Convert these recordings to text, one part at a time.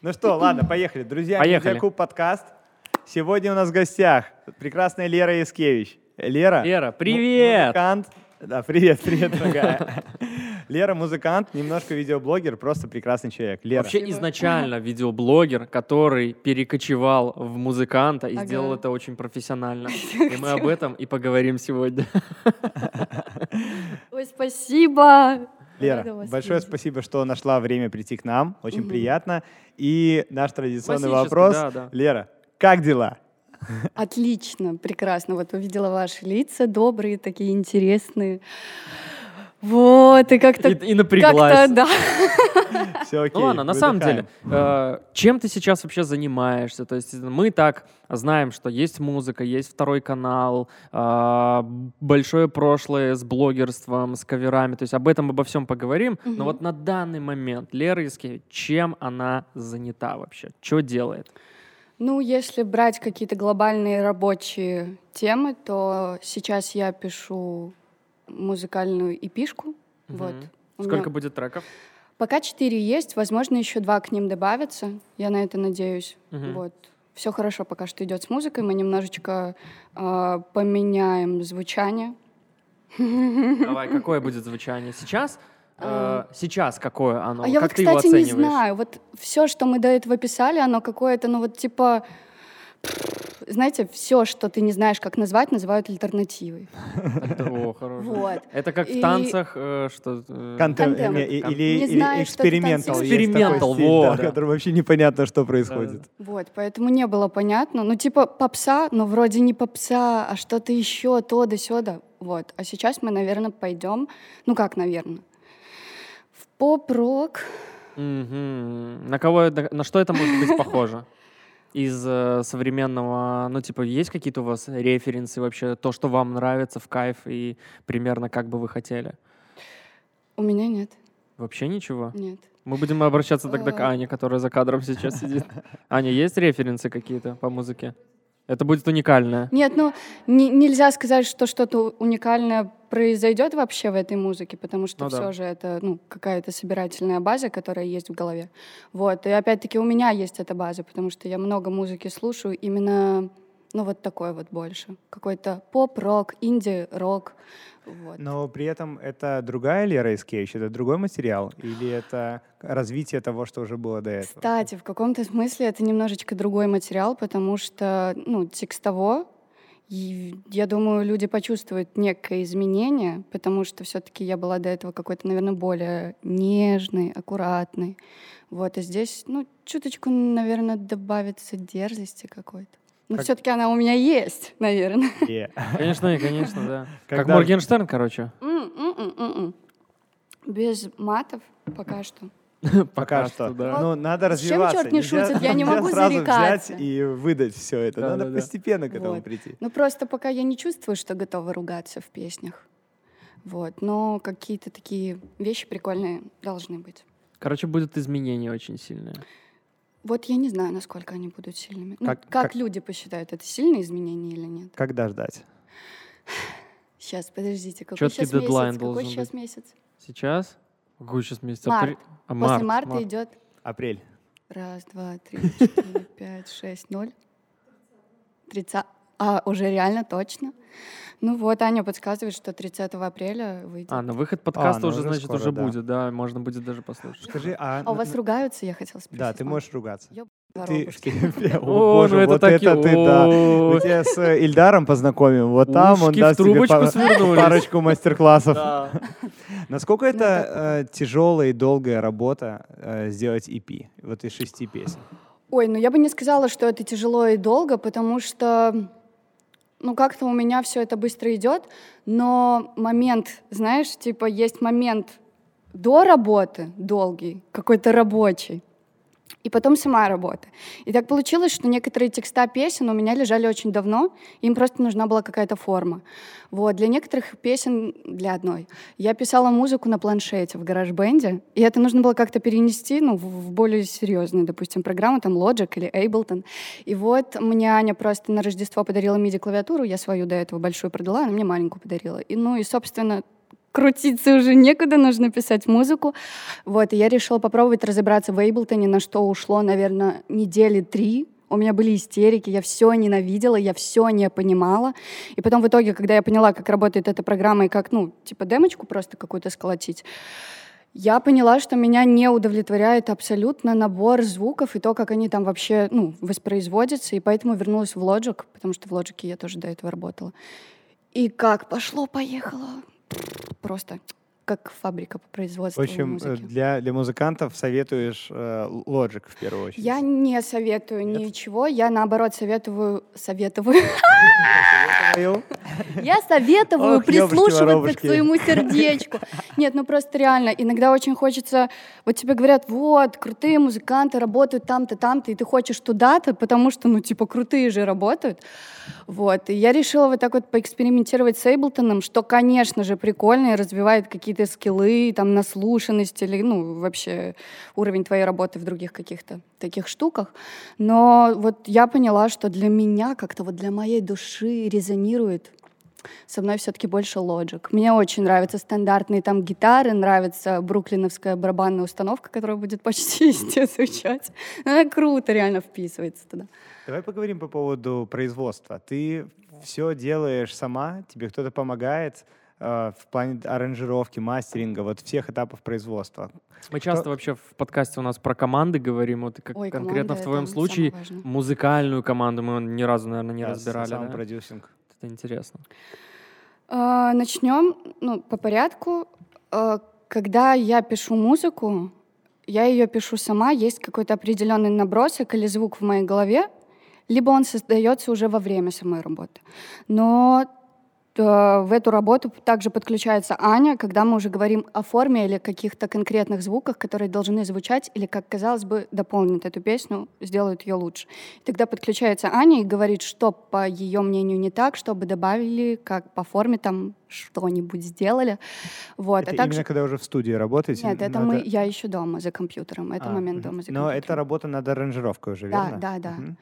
Ну что, ладно, поехали. Друзья, Поехали. Медиакуб подкаст. Сегодня у нас в гостях прекрасная Лера Яскевич. Лера. Лера, привет! Музыкант. Да, привет, привет, дорогая. Лера музыкант, немножко видеоблогер, просто прекрасный человек. Лера. Вообще изначально видеоблогер, который перекочевал в музыканта и Ага. сделал это очень профессионально. И мы об этом и поговорим сегодня. Ой, спасибо. Лера, вас большое видеть. спасибо, что нашла время прийти к нам. Очень Мгм. приятно. И наш традиционный Классический, вопрос. да, да. Лера, как дела? Отлично, прекрасно. Вот увидела ваши лица, добрые, такие интересные. Вот, и как-то... И, и напряглась. Как-то, да. Все окей. Ну ладно, на самом деле, э, чем ты сейчас вообще занимаешься? То есть мы так знаем, что есть музыка, есть второй канал, э, большое прошлое с блогерством, с каверами. То есть об этом, обо всем поговорим. Но вот на данный момент Лера Яскевич, чем она занята вообще? Что делает? Ну, если брать какие-то глобальные рабочие темы, то сейчас я пишу музыкальную эпишку. Вот. Мгм. У Сколько меня будет треков? Пока четыре есть, возможно, еще два к ним добавятся. Я на это надеюсь. Мгм. Вот. Все хорошо пока что идет с музыкой. Мы немножечко а, поменяем звучание. Давай, какое будет звучание сейчас? Э, Сейчас какое оно? а я как вот, ты его кстати, не знаю. Вот все, что мы до этого писали, оно какое-то, ну вот типа, знаете, все, что ты не знаешь, как назвать, называют альтернативой. Это- О, хорошо. Вот. Это как в танцах, э, что... э, Контем- или, экспериментал. Экспериментал, стиль, во, да, да. в котором вообще непонятно, что происходит. Вот, поэтому не было понятно. Ну, типа попса, но вроде не попса, а что-то еще, то да сюда. Вот. А сейчас мы, наверное, пойдем, ну как, наверное, в поп-рок. Мгм. На кого, это- на что это может быть похоже? Из э, современного, ну, типа, есть какие-то у вас референсы вообще, то, что вам нравится в кайф и примерно как бы вы хотели? У меня нет, Вообще ничего? нет. Мы будем обращаться тогда к А. Ане, которая за кадром сейчас сидит. Аня, есть референсы какие-то по музыке? Это будет уникальное. Нет, ну не- нельзя сказать, что что-то уникальное произойдет вообще в этой музыке, потому что Ну да. все же это ну, какая-то собирательная база, которая есть в голове. Вот. И опять-таки у меня есть эта база, потому что я много музыки слушаю именно, ну вот такой вот больше. Какой-то поп-рок, инди-рок. Вот. Но при этом это другая Лера Искевич, это другой материал? Или это развитие того, что уже было до этого? Кстати, в каком-то смысле это немножечко другой материал, потому что, ну, текстово, и я думаю, люди почувствуют некое изменение, потому что все-таки я была до этого какой-то, наверное, более нежной, аккуратной. Вот, а здесь, ну, чуточку, наверное, добавится дерзости какой-то. Но Как- все-таки она у меня есть, наверное. Е. Конечно, конечно, да. Как Когда- Моргенштерн, короче. М-м-м-м-м. Без матов пока что. Пока что. да. Ну, надо С чем развиваться. черт не шутит? Я не могу зарекаться. взять и выдать все это. Надо постепенно к этому прийти. Ну, просто пока я не чувствую, что готова ругаться в песнях. Вот. Но какие-то такие вещи прикольные должны быть. Короче, будут изменения очень сильные. Вот я не знаю, насколько они будут сильными. Ну, Как- как, как- люди посчитают, это сильные изменения или нет? Когда ждать? Сейчас, подождите, какой Чёткий сейчас дедлайн месяц? Какой должен сейчас быть. месяц? Сейчас? Какой сейчас месяц? Март. Апрель? А, После март, марта март. идет Апрель. раз, два, три, четыре, пять, шесть, ноль. Тридцать. А, уже реально точно? Ну вот, Аня подсказывает, что 30 апреля выйдет. А, на выход подкаста ну уже, уже значит, скоро, уже да. будет, да, можно будет даже послушать. Скажи, а... А у вас ругаются, я хотела спросить. Да, ты можешь ругаться. Ёб Ты, о, боже, ну это вот таки- это ты, да. Мы тебя с э, Ильдаром познакомим. Вот там он даст тебе парочку мастер-классов. Насколько это э, тяжелая и долгая работа э, сделать EP? Вот из шести песен. Ой, ну я бы не сказала, что это тяжело и долго, потому что, ну как-то у меня все это быстро идет, но момент, знаешь, типа есть момент до работы долгий, какой-то рабочий, и потом сама работа. И так получилось, что некоторые текста песен у меня лежали очень давно, им просто нужна была какая-то форма. Вот. Для некоторых песен, для одной, я писала музыку на планшете в гараж-бенде, и это нужно было как-то перенести ну, в, более серьезную, допустим, программу, там Logic или Ableton. И вот мне Аня просто на Рождество подарила MIDI-клавиатуру, я свою до этого большую продала, она мне маленькую подарила. И, ну и, собственно, крутиться уже некуда, нужно писать музыку. Вот, и я решила попробовать разобраться в Эйблтоне, на что ушло, наверное, недели три. У меня были истерики, я все ненавидела, я все не понимала. И потом в итоге, когда я поняла, как работает эта программа и как, ну, типа демочку просто какую-то сколотить, я поняла, что меня не удовлетворяет абсолютно набор звуков и то, как они там вообще ну, воспроизводятся, и поэтому вернулась в Logic, потому что в Logic я тоже до этого работала. И как пошло-поехало просто как фабрика по производству В общем, музыки. для, для музыкантов советуешь э, Logic в первую очередь. Я не советую Нет? ничего, я наоборот советую... Советую. Я советую прислушиваться к своему сердечку. Нет, ну просто реально, иногда очень хочется... Вот тебе говорят, вот, крутые музыканты работают там-то, там-то, и ты хочешь туда-то, потому что, ну, типа, крутые же работают. Вот. И я решила вот так вот поэкспериментировать с Эйблтоном, что, конечно же, прикольно и развивает какие-то скиллы, там, наслушанность или, ну, вообще уровень твоей работы в других каких-то таких штуках. Но вот я поняла, что для меня, как-то вот для моей души резонирует со мной все-таки больше Logic. Мне очень нравятся стандартные там гитары, нравится бруклиновская барабанная установка, которая будет почти везде звучать. Она круто реально вписывается туда. Давай поговорим по поводу производства. Ты все делаешь сама, тебе кто-то помогает э, в плане аранжировки, мастеринга, вот всех этапов производства. Мы часто Кто... вообще в подкасте у нас про команды говорим, вот как Ой, конкретно в твоем случае музыкальную команду мы ни разу, наверное, не да, разбирали. Сам да? продюсинг. Это интересно. А, начнем ну, по порядку. А, когда я пишу музыку, я ее пишу сама, есть какой-то определенный набросок или звук в моей голове, либо он создается уже во время самой работы. Но в эту работу также подключается Аня, когда мы уже говорим о форме или каких-то конкретных звуках, которые должны звучать или, как казалось бы, дополнят эту песню, сделают ее лучше. И тогда подключается Аня и говорит, что по ее мнению не так, чтобы добавили, как по форме там что-нибудь сделали. Вот. Это а также... именно когда уже в студии работаете? Нет, это надо... мы, я еще дома за компьютером. Это а, момент дома за Но компьютером. это работа над аранжировкой уже, да, верно? Да, да, угу.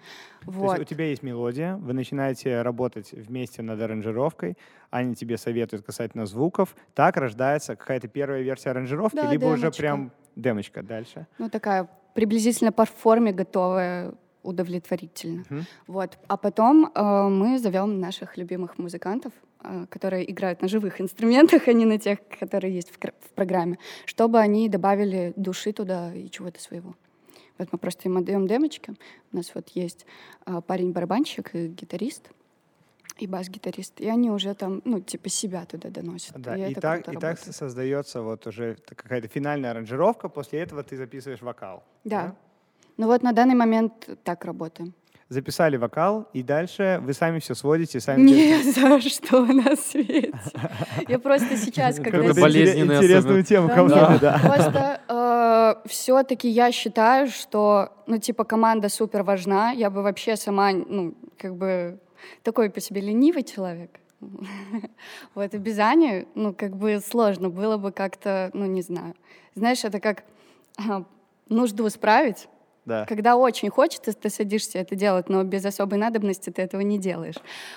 Вот. То есть у тебя есть мелодия, вы начинаете работать вместе над аранжировкой, Аня тебе советует касательно звуков, так рождается какая-то первая версия аранжировки, да, либо демочка. уже прям демочка дальше? Ну, такая приблизительно по форме готовая удовлетворительно. Uh-huh. Вот. А потом э, мы зовем наших любимых музыкантов, э, которые играют на живых инструментах, а не на тех, которые есть в, в программе, чтобы они добавили души туда и чего-то своего. Вот мы просто им отдаем демочки. У нас вот есть э, парень-барабанщик и гитарист, и бас-гитарист, и они уже там, ну, типа себя туда доносят. Да, и, и, так, и так создается вот уже какая-то финальная аранжировка, после этого ты записываешь вокал. Да. да? Ну вот на данный момент так работаем. Записали вокал, и дальше вы сами все сводите, сами... Не за что на свете. Я просто сейчас... Как болезненная Интересную тему команды, да. Просто э, все-таки я считаю, что, ну, типа, команда супер важна. Я бы вообще сама, ну, как бы, такой по себе ленивый человек. Вот, и без Ани, ну, как бы сложно было бы как-то, ну, не знаю. Знаешь, это как а, нужду справить, да. Когда очень хочется, ты садишься это делать, но без особой надобности ты этого не делаешь.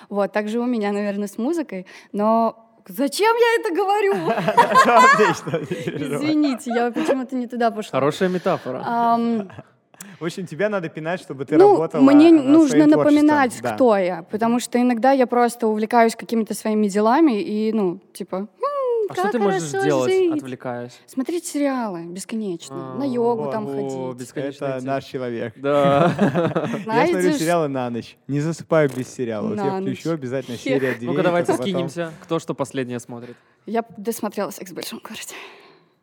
Вот, также у меня, наверное, с музыкой, но Зачем я это говорю? Извините, я почему-то не туда пошла. Хорошая метафора. В общем, тебя надо пинать, чтобы ты ну, работала мне нужно напоминать, кто я, потому что иногда я просто увлекаюсь какими-то своими делами и, ну, типа, а что ты можешь делать, жить. отвлекаясь? Смотреть сериалы бесконечно, а, на йогу о, там о, ходить. Бесконечно Это наш человек. Да. Я смотрю сериалы на ночь. Не засыпаю без сериала. Вот я включу обязательно серия Ну-ка давайте скинемся. Кто что последнее смотрит? Я досмотрела «Секс в большом городе».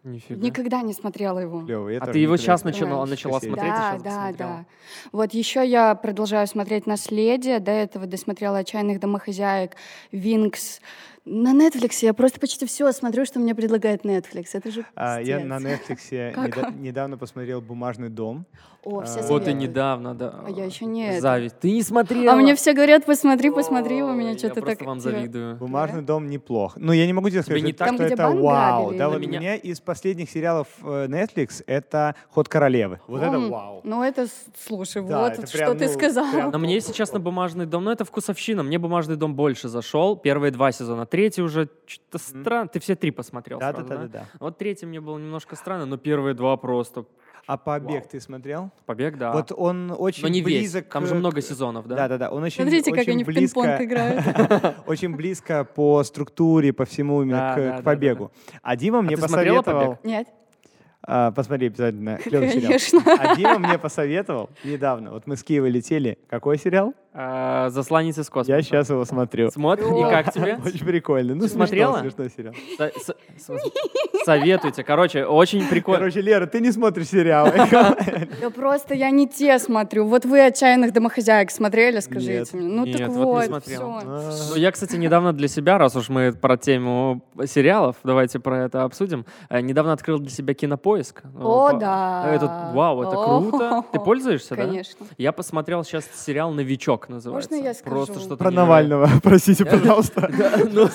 Нифига. Никогда не смотрела его. Клево, а ты его сейчас начала, начала смотреть? Да, да, да. Вот еще я продолжаю смотреть «Наследие». До этого досмотрела «Отчаянных домохозяек», «Винкс», На Netflix я просто почти все смотрю, что мне предлагает Netflix. Это же а, Я на Netflix недо- недавно посмотрел «Бумажный дом». О, все А, Вот и недавно, да. А я еще нет. Зависть. Ты не смотрела? А мне все говорят, посмотри, посмотри, у меня что-то Я просто так... вам типа, завидую. «Бумажный дом» неплох. Ну, я не могу тебе сказать, не что, это вау. Да, вот Меня- меня из последних сериалов э, Netflix это «Ход королевы». Вот это вау. Ну это, слушай, вот что ты ну, сказал. прям- Но мне, если честно, «Бумажный дом», ну это вкусовщина. Мне «Бумажный дом» больше зашел. Первые два сезона. Третий уже что-то странно. Ты все три посмотрел Да, да, сразу, да, да, да. Вот третий мне было немножко странно, но первые два просто... А «Побег» Вау. ты смотрел? Побег, да. Вот он очень но не весь. близок. Там же много сезонов, да? Да, да, да. Он очень, Смотрите, как очень они в близко, пинг-понг играют. очень близко по структуре, по всему именно Да, к, да, да, да, побегу. А Дима мне ты смотрела посоветовал. Нет? А, посмотри обязательно. сериал. Конечно. А Дима мне посоветовал недавно. Вот мы с Киева летели. Какой сериал? А, «Засланец из космоса». Я сейчас его смотрю. Смотри, и как тебе? Очень прикольно. Ну, смешно, смотрела? смешной сериал. Со- со- со- Советуйте. Короче, очень прикольно. Короче, Лера, ты не смотришь сериалы. Да просто я не те смотрю. Вот вы «Отчаянных домохозяек» смотрели, скажите Нет. мне. Ну Нет, так вот всё. А, Ну, я, кстати, недавно для себя, раз уж мы про тему сериалов, давайте про это обсудим. э, Недавно открыл для себя кинопоиск. О, да. Это, вау, это круто. Ты пользуешься, да? Конечно. Я посмотрел сейчас сериал «Новичок» называется. Можно я скажу? Просто что-то Про. Навального, простите, пожалуйста. Ну,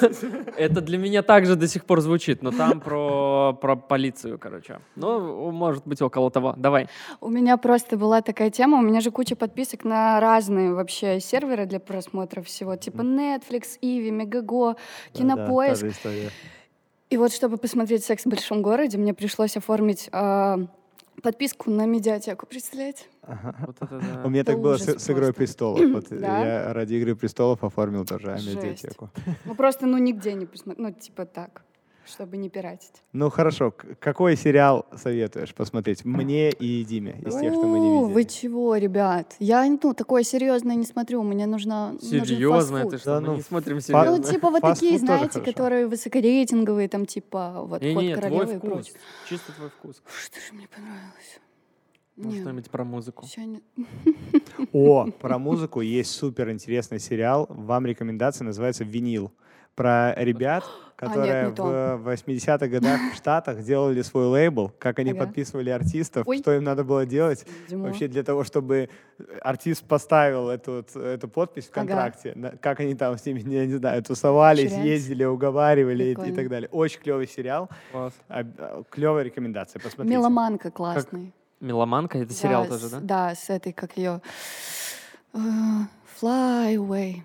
это для меня также до сих пор звучит, но там про, про полицию, короче. Ну, может быть, около того. Давай. У меня просто была такая тема, у меня же куча подписок на разные вообще серверы для просмотра всего, типа Netflix, Иви, Мегаго, Кинопоиск. И вот чтобы посмотреть «Секс в большом городе», мне пришлось оформить а, подписку на медиатеку, представляете? Вот это да. У меня Это так было с, «Игрой престолов». Вот Да? я ради «Игры престолов» оформил тоже медиатеку. Ну просто, ну нигде не посмотреть, ну типа так, чтобы не пиратить. Ну хорошо, какой сериал советуешь посмотреть мне и Диме из тех, что мы не У, Вы видели? чего, ребят? Я ну такое серьезное не смотрю, мне нужно Серьезно, это что? Да Мы ну, не смотрим серьезно. Ну, типа вот такие, знаете, которые высокорейтинговые, там типа вот Не, «Ход королевы» и прочее. Чисто твой вкус. Что же мне понравилось? Ну, что-нибудь про музыку. О, про музыку есть супер интересный сериал. Вам рекомендация называется «Винил». Про ребят, которые А, не то. в 80-х годах в Штатах делали свой лейбл, как они Ага. подписывали артистов, Ой. что им надо было делать Димо. вообще для того, чтобы артист поставил эту, эту подпись в Ага. контракте. на- Как они там с ними, я не знаю, тусовались, Шрек. ездили, уговаривали и- и, так далее. Очень клевый сериал. Класс. Клевая рекомендация, посмотрите. Меломанка классный. Меломанка, это сериал Да, тоже, с- да? Да, с этой, как ее... Fly Away.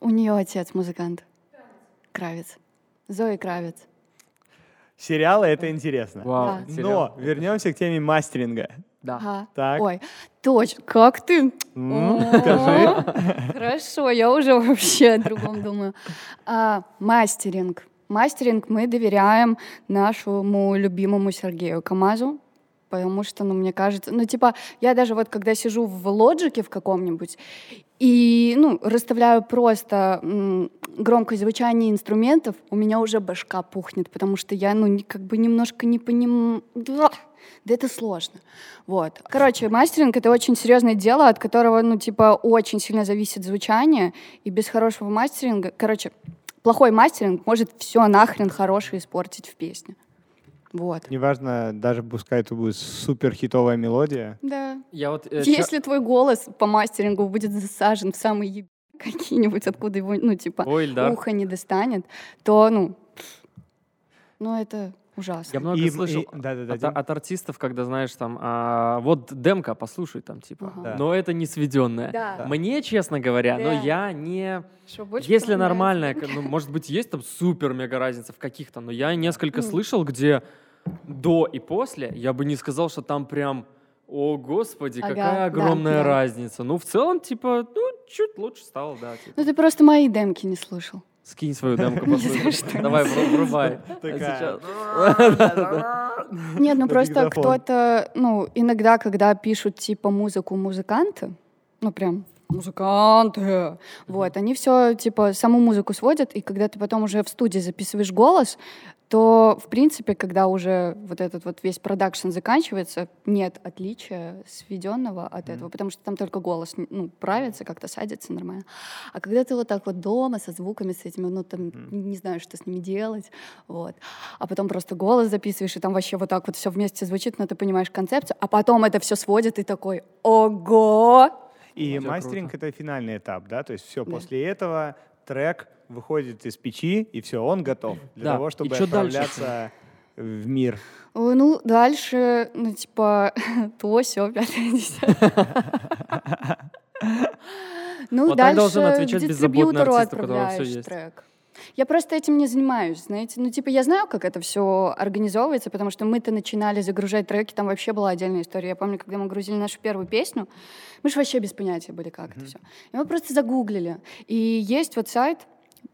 У нее отец музыкант. Кравец. Зои Кравец. Сериалы — это интересно. Вау, Да. Но вернемся к теме мастеринга. Да. Ага. Так. Ой, точно. Как ты? Скажи. Хорошо, я уже вообще о другом думаю. А, мастеринг. Мастеринг мы доверяем нашему любимому Сергею Камазу, потому что, ну, мне кажется, ну, типа, я даже вот когда сижу в лоджике в каком-нибудь и, ну, расставляю просто громкое звучание инструментов, у меня уже башка пухнет, потому что я, ну, как бы немножко не понимаю... Да это сложно. Вот. Короче, мастеринг — это очень серьезное дело, от которого, ну, типа, очень сильно зависит звучание, и без хорошего мастеринга... Короче, плохой мастеринг может все нахрен хорошее испортить в песне. Вот. Неважно, даже пускай это будет супер хитовая мелодия. Да. Я вот... э, чё- Если твой голос по мастерингу будет засажен в самый еб... какие-нибудь, откуда его, ну, типа, Ой, Ильдар. ухо не достанет, то, ну, ну, это ужасно. Я много И- слышал и- да-да-да, от, Дим. от артистов, когда, знаешь, там, а, вот демка, послушай там, типа, Ага. Да. но это не сведенное. Да. Мне, честно говоря, Да. но я не... Больше Если нормальная, ну, может быть, есть там супер-мега разница в каких-то, но я несколько Мгм. слышал, где до и после, я бы не сказал, что там прям, о, господи, Ага, какая да, огромная да. разница. Ну, в целом, типа, ну, чуть лучше стало, да. типа. Ну, ты просто мои демки не слышал. Скинь свою демку, послушай. Давай, вру- врубай. Сейчас. Нет, ну просто кто-то, ну, иногда, когда пишут типа музыку музыканты, ну прям музыканты, вот, они все типа саму музыку сводят, и когда ты потом уже в студии записываешь голос, то, в принципе, когда уже вот этот вот весь продакшн заканчивается, нет отличия сведенного от этого, потому что там только голос ну, правится, как-то садится нормально. А когда ты вот так вот дома со звуками, с этими, ну, там, не знаю, что с ними делать, вот, а потом просто голос записываешь, и там вообще вот так вот все вместе звучит, но ты понимаешь концепцию, а потом это все сводит, и такой, ого! И мастеринг — это финальный этап, да? То есть все, да. после этого трек выходит из печи, и все, он готов для да. того, чтобы отправляться дальше? в мир. Ну, дальше, ну, типа, то, все, пятое, Ну, дальше должен отвечать беззаботный артист, у которого все есть. трек. Я просто этим не занимаюсь, знаете. Ну, типа, я знаю, как это все организовывается, потому что мы-то начинали загружать треки, там вообще была отдельная история. Я помню, когда мы грузили нашу первую песню, мы же вообще без понятия были, как mm-hmm. это все. И мы просто загуглили. И есть вот сайт,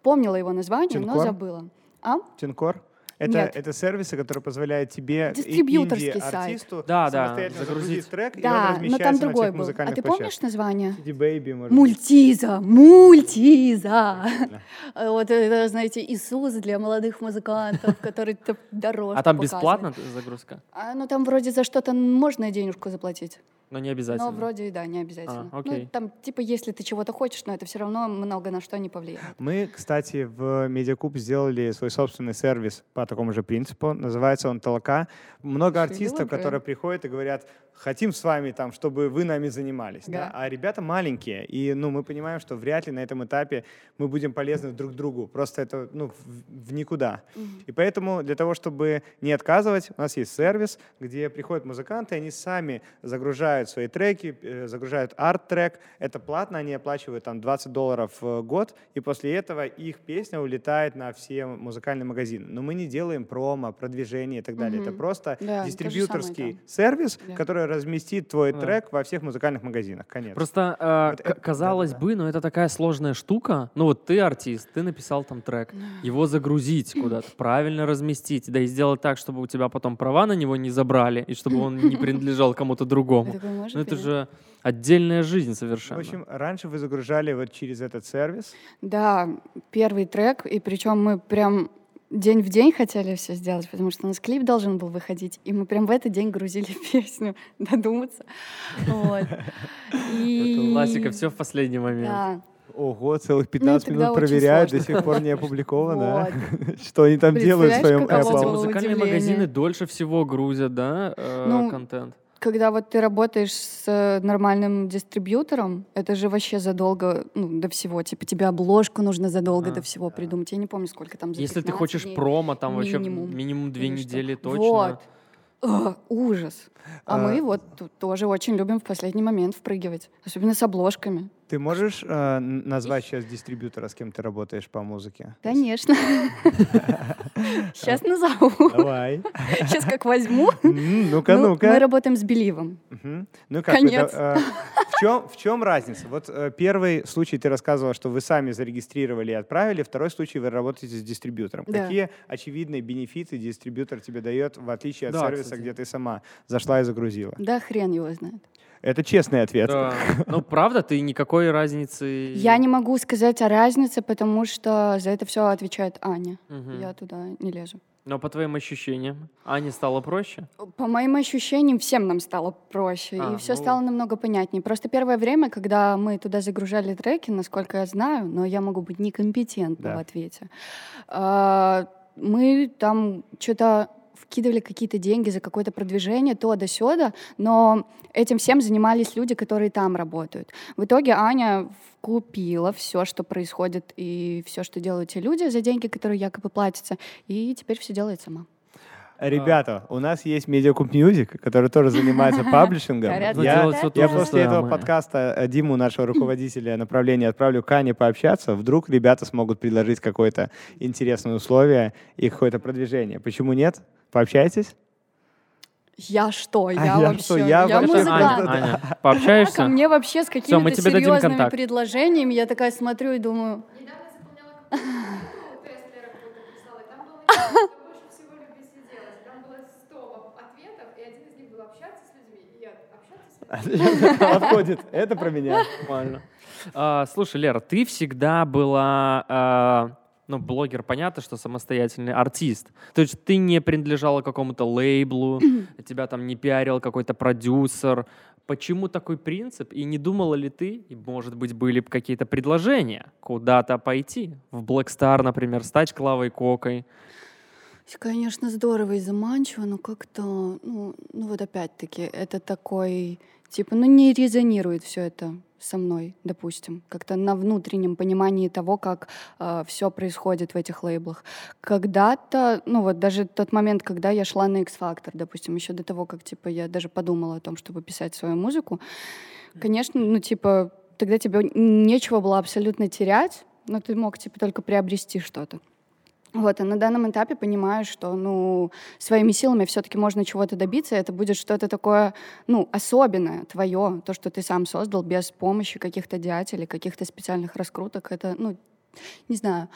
помнила его название, Тинкор? но забыла. А? Тинкор? Это, Нет. это сервисы, которые позволяют тебе инди-артисту да, да, загрузить трек, да, и он но там другой был. А ты помнишь название? CD Baby, может Мультиза, мультиза. Вот это, знаете, Иисус для молодых музыкантов, который дороже А там бесплатно загрузка? А, ну там вроде за что-то можно денежку заплатить. Но не обязательно. Но вроде, да, не обязательно. А, окей. Ну, там, типа, если ты чего-то хочешь, но это все равно много на что не повлияет. Мы, кстати, в Медиакуб сделали свой собственный сервис по такому же принципу. Называется он «Толока». Много артистов, которые приходят и говорят, хотим с вами, там, чтобы вы нами занимались. Да. Да? А ребята маленькие, и ну, мы понимаем, что вряд ли на этом этапе мы будем полезны друг другу. Просто это ну, в, в никуда. Угу. И поэтому для того, чтобы не отказывать, у нас есть сервис, где приходят музыканты, они сами загружают свои треки, э, загружают арт-трек. Это платно, они оплачивают там 20 долларов в год, и после этого их песня улетает на все музыкальные магазины. Но мы не делаем промо, продвижение и так далее. Угу. Это просто да, дистрибьюторский самое, да. сервис, да. который разместит твой да. трек во всех музыкальных магазинах. Конец. Просто э, вот это, казалось да, бы, но это такая сложная штука. Ну вот ты артист, ты написал там трек, его загрузить куда-то, правильно разместить, да и сделать так, чтобы у тебя потом права на него не забрали и чтобы он не принадлежал кому-то другому. Ну это же отдельная жизнь совершенно. В общем, раньше вы загружали вот через этот сервис? Да, первый трек, и причем мы прям день в день хотели все сделать, потому что у нас клип должен был выходить, и мы прям в этот день грузили песню, додуматься. Вот. И... Классика, все в последний момент. Да. Ого, целых 15 ну, минут проверяют, до сих пор не опубликовано. Что они там делают в своем Apple? Музыкальные магазины дольше всего грузят, да, э, ну, контент? Когда вот ты работаешь с э, нормальным дистрибьютором, это же вообще задолго ну, до всего. Типа тебе обложку нужно задолго а, до всего придумать. Я не помню, сколько там. За Если ты хочешь дней. промо, там минимум. вообще минимум две недели точно. Вот. О, ужас. А, а мы вот тут тоже очень любим в последний момент впрыгивать, особенно с обложками. Ты можешь э, назвать сейчас дистрибьютора, с кем ты работаешь по музыке? Конечно. Сейчас назову. Давай. Сейчас как возьму. Ну-ка, ну, ну-ка. Мы работаем с Беливом. Ну как? Конец. Э, в чем, в чем разница? Вот э, первый случай ты рассказывала, что вы сами зарегистрировали и отправили, второй случай вы работаете с дистрибьютором. Какие очевидные бенефиты дистрибьютор тебе дает, в отличие от сервиса, где ты сама зашла и загрузила? Да, хрен его знает. Это честный ответ. Да. Ну, правда, ты никакой разницы... Я не могу сказать о разнице, потому что за это все отвечает Аня. Угу. Я туда не лезу. Но по твоим ощущениям, Ане стало проще? По моим ощущениям, всем нам стало проще, а, и все ну... стало намного понятнее. Просто первое время, когда мы туда загружали треки, насколько я знаю, но я могу быть некомпетентна да. в ответе, а, мы там что-то вкидывали какие-то деньги за какое-то продвижение, то да сёда, но этим всем занимались люди, которые там работают. В итоге Аня купила все, что происходит и все, что делают те люди за деньги, которые якобы платятся, и теперь все делает сама. Ребята, у нас есть Медиакуб Music, который тоже занимается паблишингом. Я, я после этого подкаста э, Диму, нашего руководителя направления, отправлю к Ане пообщаться. Вдруг ребята смогут предложить какое-то интересное условие и какое-то продвижение. Почему нет? Пообщайтесь? Я что? Я а вообще... Что? Я, я вообще музыкант. Аня, пообщаешься? Ко мне вообще с какими-то серьезными предложениями. Я такая смотрю и думаю... Подходит. Это про меня. Нормально. А, слушай, Лера, ты всегда была а, ну, блогер, понятно, что самостоятельный артист. То есть ты не принадлежала какому-то лейблу, тебя там не пиарил какой-то продюсер. Почему такой принцип? И не думала ли ты, и, может быть, были бы какие-то предложения куда-то пойти? В Black Star, например, стать Клавой Кокой? Конечно, здорово и заманчиво, но как-то, ну, ну вот опять-таки, это такой, типа, ну не резонирует все это со мной, допустим, как-то на внутреннем понимании того, как э, все происходит в этих лейблах. Когда-то, ну вот даже тот момент, когда я шла на X-Factor, допустим, еще до того, как типа я даже подумала о том, чтобы писать свою музыку, конечно, ну типа тогда тебе нечего было абсолютно терять, но ты мог типа только приобрести что-то. Вот, а на данном этапе понимаю, что, ну, своими силами все-таки можно чего-то добиться, это будет что-то такое, ну, особенное, твое, то, что ты сам создал без помощи каких-то деятелей, каких-то специальных раскруток. Это, ну, не знаю,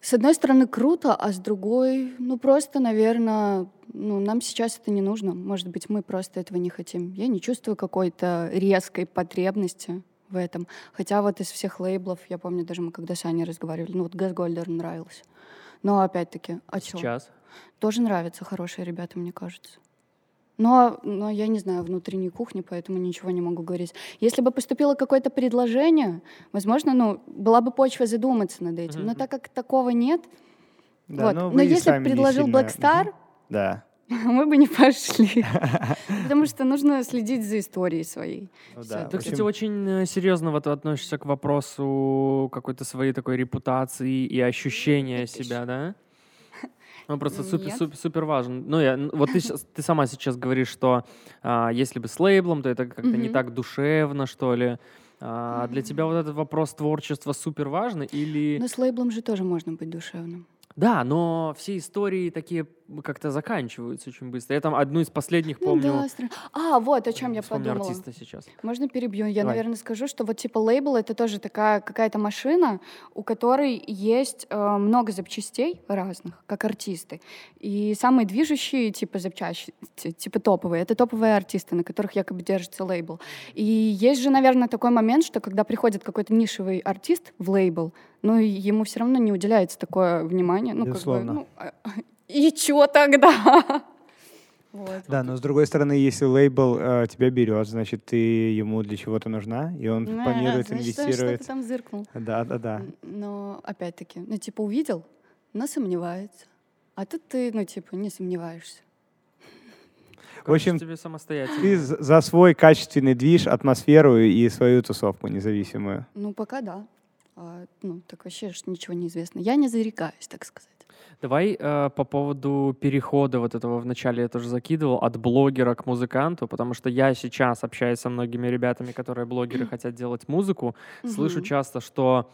с одной стороны круто, а с другой, ну, просто, наверное, ну, нам сейчас это не нужно. Может быть, мы просто этого не хотим. Я не чувствую какой-то резкой потребности в этом. Хотя вот из всех лейблов, я помню, даже мы когда с Аней разговаривали, ну, вот Газгольдер нравился. Но опять-таки, а Сейчас? Чё? Тоже нравятся хорошие ребята, мне кажется. Но, но я не знаю внутренней кухни, поэтому ничего не могу говорить. Если бы поступило какое-то предложение, возможно, ну, была бы почва задуматься над этим. Mm-hmm. Но так как такого нет, да, вот. Но, но если бы предложил сильно... Black Star, mm-hmm. да. мы бы не пошли. Потому что нужно следить за историей своей. Ну, да. Ты, кстати, очень э, серьезно вот относишься к вопросу какой-то своей такой репутации и ощущения себя, да? Ну, просто супер, супер, супер важен. Ну, я, вот ты, ты сама сейчас говоришь, что а, если бы с лейблом, то это как-то не так душевно, что ли. А, для тебя вот этот вопрос творчества супер важный или... Но с лейблом же тоже можно быть душевным. Да, но все истории такие как-то заканчиваются очень быстро. Я там одну из последних помню. Ну, да, стра... А, вот о чем я подумала. артиста сейчас. Можно перебью? Я, Давай. наверное, скажу, что вот типа лейбл это тоже такая какая-то машина, у которой есть э, много запчастей разных, как артисты. И самые движущие типа запчасти, типа топовые, это топовые артисты, на которых якобы держится лейбл. И есть же, наверное, такой момент, что когда приходит какой-то нишевый артист в лейбл, ну ему все равно не уделяется такое внимание. Ну, Безусловно. как бы, ну, а, и что тогда? Вот. Да, но с другой стороны, если лейбл э, тебя берет, значит, ты ему для чего-то нужна, и он ну, планирует, значит, инвестирует. Что там зыркнул. Да, да, да. Но опять-таки, ну, типа, увидел, но сомневается. А тут ты, ну, типа, не сомневаешься. В общем, тебе самостоятельно. ты за свой качественный движ, атмосферу и свою тусовку независимую. Ну, пока да. А, ну, так вообще ничего не известно. Я не зарекаюсь, так сказать. Давай э, по поводу перехода вот этого вначале я тоже закидывал от блогера к музыканту, потому что я сейчас общаюсь со многими ребятами, которые блогеры хотят делать музыку, слышу часто, что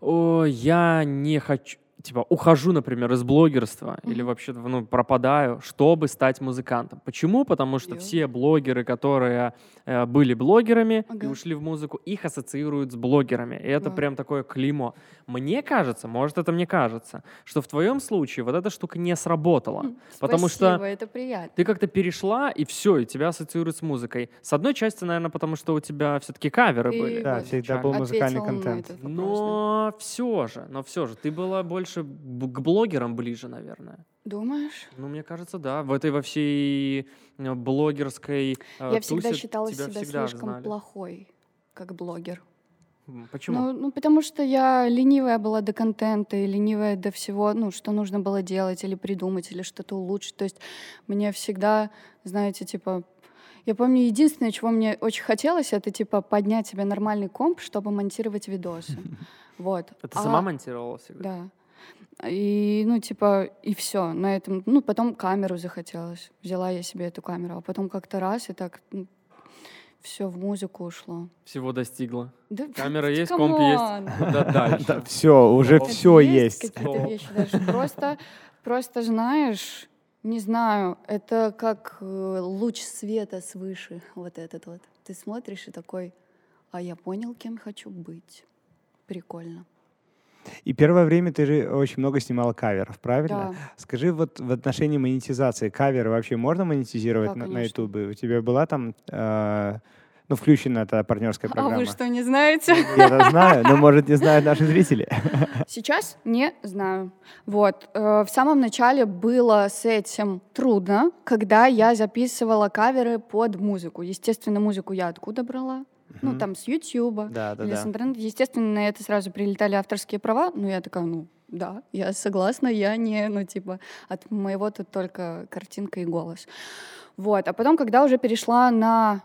о, я не хочу, типа, ухожу, например, из блогерства mm-hmm. или вообще, ну, пропадаю, чтобы стать музыкантом. Почему? Потому что Ё. все блогеры, которые э, были блогерами ага. и ушли в музыку, их ассоциируют с блогерами. И это wow. прям такое клеймо. Мне кажется, может, это мне кажется, что в твоем случае вот эта штука не сработала. Спасибо, потому что это приятно. ты как-то перешла, и все, и тебя ассоциируют с музыкой. С одной части, наверное, потому что у тебя все-таки каверы и были. Да, всегда был музыкальный контент. Но все же, но все же, ты была больше больше к блогерам ближе, наверное. Думаешь? Ну, мне кажется, да. В этой во всей э, блогерской э, Я всегда считала себя всегда слишком знали. плохой, как блогер. Почему? Ну, ну, потому что я ленивая была до контента и ленивая до всего, ну, что нужно было делать или придумать, или что-то улучшить. То есть мне всегда, знаете, типа, я помню, единственное, чего мне очень хотелось, это, типа, поднять себе нормальный комп, чтобы монтировать видосы. Вот. Это а, сама монтировала всегда? Да. И, ну, типа, и все. На этом, ну, потом камеру захотелось. Взяла я себе эту камеру, а потом как-то раз и так ну, все в музыку ушло. Всего достигла. Да, Камера есть, комп есть. Да, дальше. все, уже все есть. Какие-то вещи даже. Просто, просто знаешь, не знаю, это как э, луч света свыше, вот этот вот. Ты смотришь и такой, а я понял, кем хочу быть. Прикольно. И первое время ты же очень много снимала каверов, правильно? Да. Скажи, вот в отношении монетизации каверы вообще можно монетизировать да, на, YouTube? У тебя была там э, Ну, включена эта партнерская программа. А вы что, не знаете? Я знаю, но, может, не знают наши зрители. Сейчас не знаю. Вот. Э, в самом начале было с этим трудно, когда я записывала каверы под музыку. Естественно, музыку я откуда брала? Ну, там, с Ютьюба да, да, или да. с интернета. Естественно, на это сразу прилетали авторские права. Ну, я такая, ну, да, я согласна, я не, ну, типа, от моего тут только картинка и голос. Вот. А потом, когда уже перешла на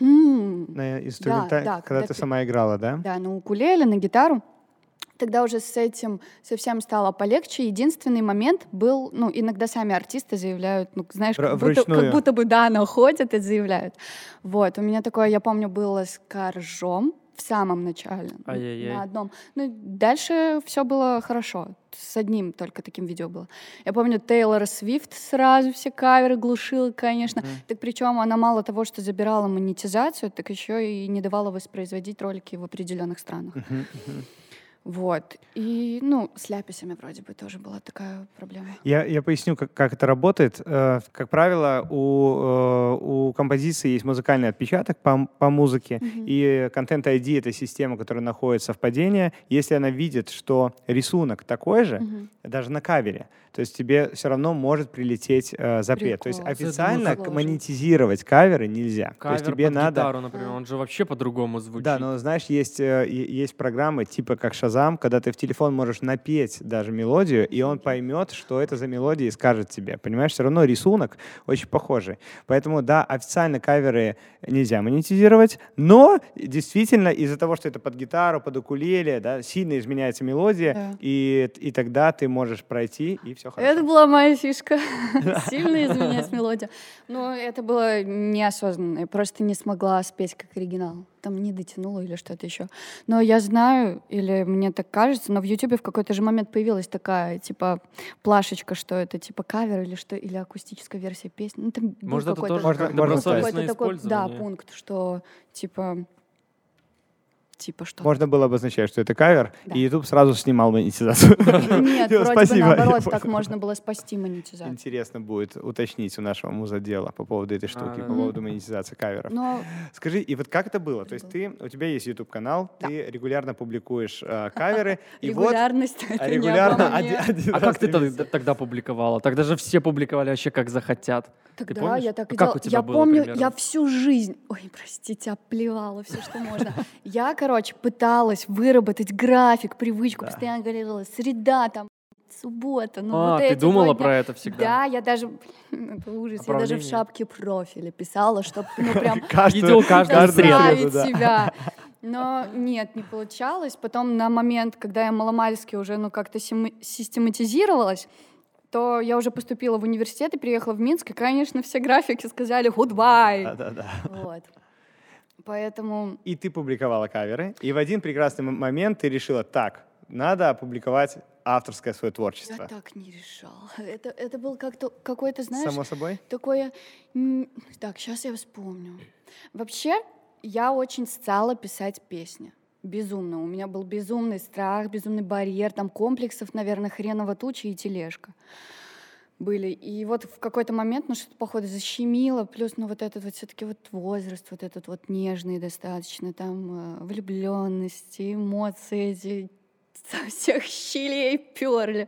Хм. На инструмента... Да, да, когда, когда ты сама играла, да? Да, на укулеле, на гитару. Тогда уже с этим совсем стало полегче. Единственный момент был, ну, иногда сами артисты заявляют, ну, знаешь, как будто, как будто бы, да, находят и заявляют. Вот, у меня такое, я помню, было с Коржом, в самом начале. Ай-яй-яй. На одном. Ну, дальше все было хорошо. С одним только таким видео было. Я помню, Тейлор Свифт сразу все каверы глушила, конечно. Mm. Так причем она мало того, что забирала монетизацию, так еще и не давала воспроизводить ролики в определенных странах. Mm-hmm. Mm-hmm. Вот. И, ну, с ляписями вроде бы тоже была такая проблема. Я, я поясню, как, как это работает. Э, как правило, у, э, у композиции есть музыкальный отпечаток по, по музыке, mm-hmm. и Content ID — это система, которая находит совпадение. Если она видит, что рисунок такой же, mm-hmm. даже на кавере, то есть тебе все равно может прилететь э, запрет. Прикол. То есть официально монетизировать каверы нельзя. Кавер то есть тебе под надо... гитару, например, он же вообще по-другому звучит. Да, но знаешь, есть, э, есть программы типа как Shazam, когда ты в телефон можешь напеть даже мелодию, и он поймет, что это за мелодия и скажет тебе. Понимаешь, все равно рисунок очень похожий. Поэтому, да, официально каверы нельзя монетизировать, но действительно из-за того, что это под гитару, под укулеле, да, сильно изменяется мелодия, да. и, и тогда ты можешь пройти и все хорошо. Это была моя фишка. Сильно изменять мелодию. Но это было неосознанно. Я просто не смогла спеть как оригинал. Там не дотянула или что-то еще. Но я знаю, или мне так кажется, но в Ютубе в какой-то же момент появилась такая, типа, плашечка, что это, типа, кавер или что, или акустическая версия песни. Ну, там Может, это тоже можно, добросовестное такой, Да, пункт, что, типа, типа что. Можно было обозначать, что это кавер, да. и YouTube сразу снимал монетизацию. Нет, вроде бы наоборот, так можно было спасти монетизацию. Интересно будет уточнить у нашего музодела по поводу этой штуки, по поводу монетизации каверов. Скажи, и вот как это было? То есть ты, у тебя есть YouTube-канал, ты регулярно публикуешь э, каверы, и Регулярность вот... Регулярно, А как ты тогда публиковала? Тогда же все публиковали вообще как захотят. Тогда я так и делала. Я помню, я всю жизнь, ой, простите, оплевала все, что можно. Я, короче, пыталась выработать график, привычку, да. постоянно говорила, среда там, суббота, ну а, вот ты думала про это всегда? Да, я даже, это ужас, я даже в шапке профиля писала, чтобы, ну прям... Каждую среду, себя. Но нет, не получалось. Потом на момент, когда я маломальски уже ну как-то систематизировалась, то я уже поступила в университет и приехала в Минск, и, конечно, все графики сказали «goodbye». Да-да-да. Вот. Поэтому... И ты публиковала каверы, и в один прекрасный момент ты решила, так, надо опубликовать авторское свое творчество. Я так не решала. Это, это был как-то какой-то, знаешь... Само собой? Такое... Так, сейчас я вспомню. Вообще, я очень стала писать песни. Безумно. У меня был безумный страх, безумный барьер, там комплексов, наверное, хреново туча и тележка были. И вот в какой-то момент, ну, что-то, походу, защемило, плюс, ну, вот этот вот все-таки вот возраст, вот этот вот нежный достаточно, там, э, влюбленности, эмоции эти со всех щелей перли.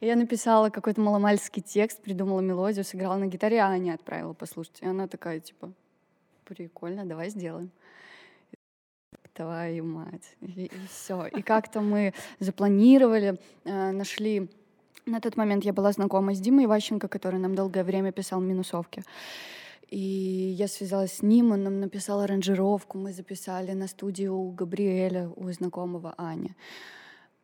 Я написала какой-то маломальский текст, придумала мелодию, сыграла на гитаре, а Аня отправила послушать. И она такая, типа, прикольно, давай сделаем. Твою мать. И, и все. И как-то мы запланировали, э, нашли на тот момент я была знакома с Димой Иващенко, который нам долгое время писал минусовки. И я связалась с ним, он нам написал аранжировку, мы записали на студию у Габриэля, у знакомого Ани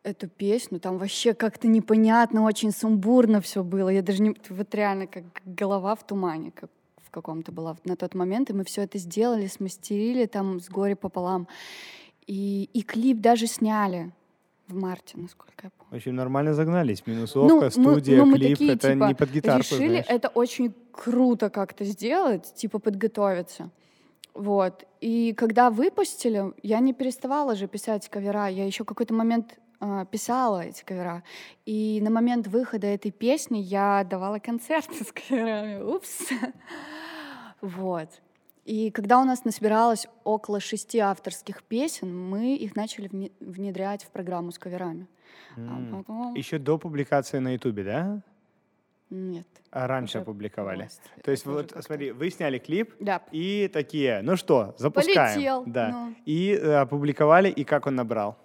эту песню, там вообще как-то непонятно, очень сумбурно все было. Я даже не... Вот реально как голова в тумане как каком-то была на тот момент. И мы все это сделали, смастерили там с горе пополам. И, и клип даже сняли в марте, насколько я помню. Очень нормально загнались. Минусовка, ну, студия, мы, ну, клип. Такие, это типа, не под гитарку, Решили знаешь. это очень круто как-то сделать, типа подготовиться. Вот. И когда выпустили, я не переставала же писать кавера. Я еще какой-то момент писала эти кавера. И на момент выхода этой песни я давала концерты с каверами. Упс. Вот. И когда у нас насобиралось около шести авторских песен, мы их начали внедрять в программу с каверами. Mm. А потом... Еще до публикации на Ютубе, да? Нет. А раньше опубликовали. То есть вот, смотри, вы сняли клип да. и такие, ну что, запускаем. Полетел. Да. Ну. И э, опубликовали, и как он набрал?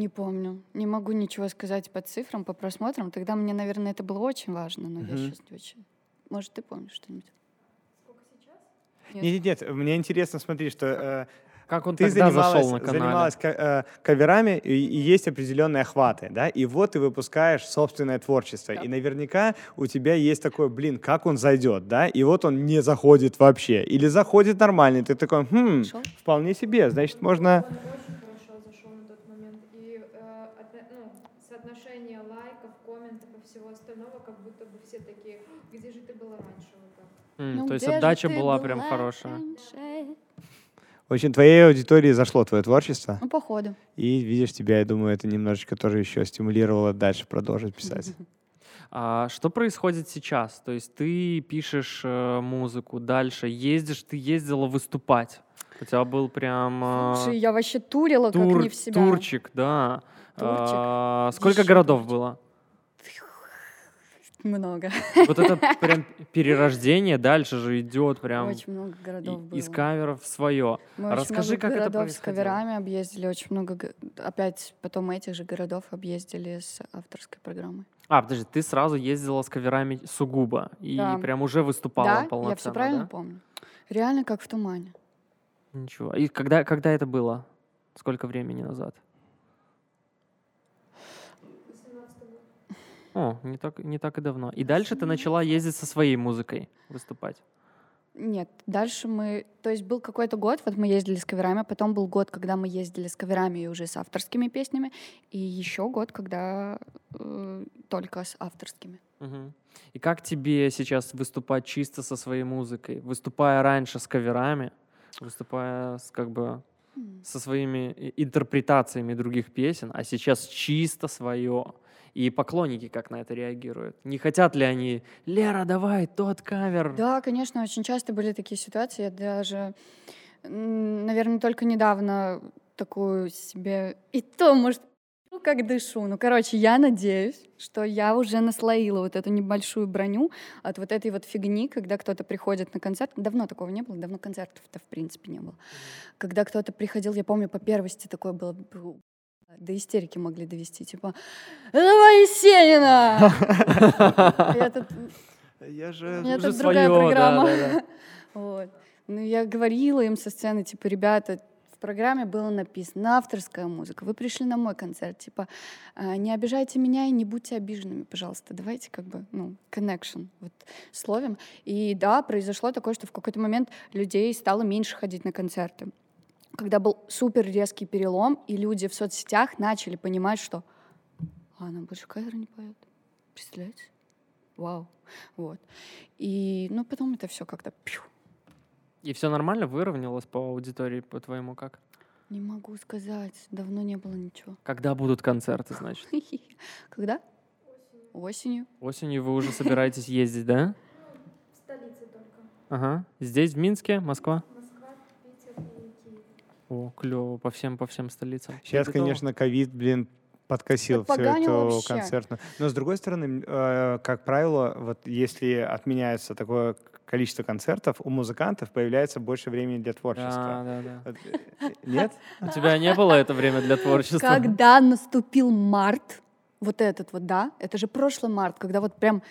Не помню. Не могу ничего сказать по цифрам, по просмотрам. Тогда мне, наверное, это было очень важно, но mm-hmm. я сейчас не очень... Может, ты помнишь что-нибудь? Нет. нет, нет, мне интересно, смотри, что э, как он ты тогда занималась, зашел на канале? занималась э, каверами, и, и есть определенные охваты, да, и вот ты выпускаешь собственное творчество, да. и наверняка у тебя есть такой, блин, как он зайдет, да, и вот он не заходит вообще, или заходит нормально, ты такой, хм, Шел? вполне себе, значит, можно... Mm, ну, то есть отдача была прям хорошая. Раньше? В общем, твоей аудитории зашло твое творчество. Ну, походу. И видишь тебя, я думаю, это немножечко тоже еще стимулировало дальше продолжить писать. А что происходит сейчас? То есть ты пишешь э, музыку, дальше ездишь, ты ездила выступать. У тебя был прям... Э, Слушай, я вообще турила тур, как не в себя. Турчик, да. Турчик. А, сколько Еще городов турчик. было? Много. Вот это прям перерождение дальше же идет прям. Очень много городов было. Из каверов свое. Мы Расскажи, как это происходило. с каверами объездили, очень много, опять потом этих же городов объездили с авторской программой. А, подожди, ты сразу ездила с каверами сугубо и да. прям уже выступала да, полноценно, я все правильно да? помню. Реально как в тумане. Ничего. И когда, когда это было? Сколько времени назад? О, не так, не так и давно. И дальше ты начала ездить со своей музыкой выступать? Нет, дальше мы... То есть был какой-то год, вот мы ездили с каверами, потом был год, когда мы ездили с каверами и уже с авторскими песнями, и еще год, когда э, только с авторскими. Угу. И как тебе сейчас выступать чисто со своей музыкой? Выступая раньше с каверами, выступая с как бы со своими интерпретациями других песен, а сейчас чисто свое. И поклонники как на это реагируют? Не хотят ли они, Лера, давай, тот кавер? Да, конечно, очень часто были такие ситуации. Я даже, наверное, только недавно такую себе... И то, может, ну, как дышу. Ну, короче, я надеюсь, что я уже наслоила вот эту небольшую броню от вот этой вот фигни, когда кто-то приходит на концерт. Давно такого не было, давно концертов-то в принципе не было. Когда кто-то приходил, я помню, по первости такое было, до истерики могли довести, типа, давай Есенина! Я же Это другая программа. Вот. Ну, я говорила им со сцены, типа, ребята, в программе было написано авторская музыка. Вы пришли на мой концерт, типа, «А, не обижайте меня и не будьте обиженными, пожалуйста. Давайте как бы, ну, connection вот, словим. И да, произошло такое, что в какой-то момент людей стало меньше ходить на концерты когда был супер резкий перелом, и люди в соцсетях начали понимать, что а, она больше кавера не поет. Представляете? Вау. Вот. И, ну, потом это все как-то... И все нормально выровнялось по аудитории, по-твоему, как? Не могу сказать. Давно не было ничего. Когда будут концерты, значит? Когда? Осенью. Осенью вы уже собираетесь ездить, да? В столице только. Ага. Здесь, в Минске, Москва? О, клево, по всем, по всем столицам. Сейчас, конечно, ковид, блин, подкосил всю эту вообще. концертную. Но с другой стороны, э, как правило, вот если отменяется такое количество концертов, у музыкантов появляется больше времени для творчества. Да, да, да. Э, нет? У тебя не было это время для творчества? Когда наступил март, вот этот вот, да, это же прошлый март, когда вот прям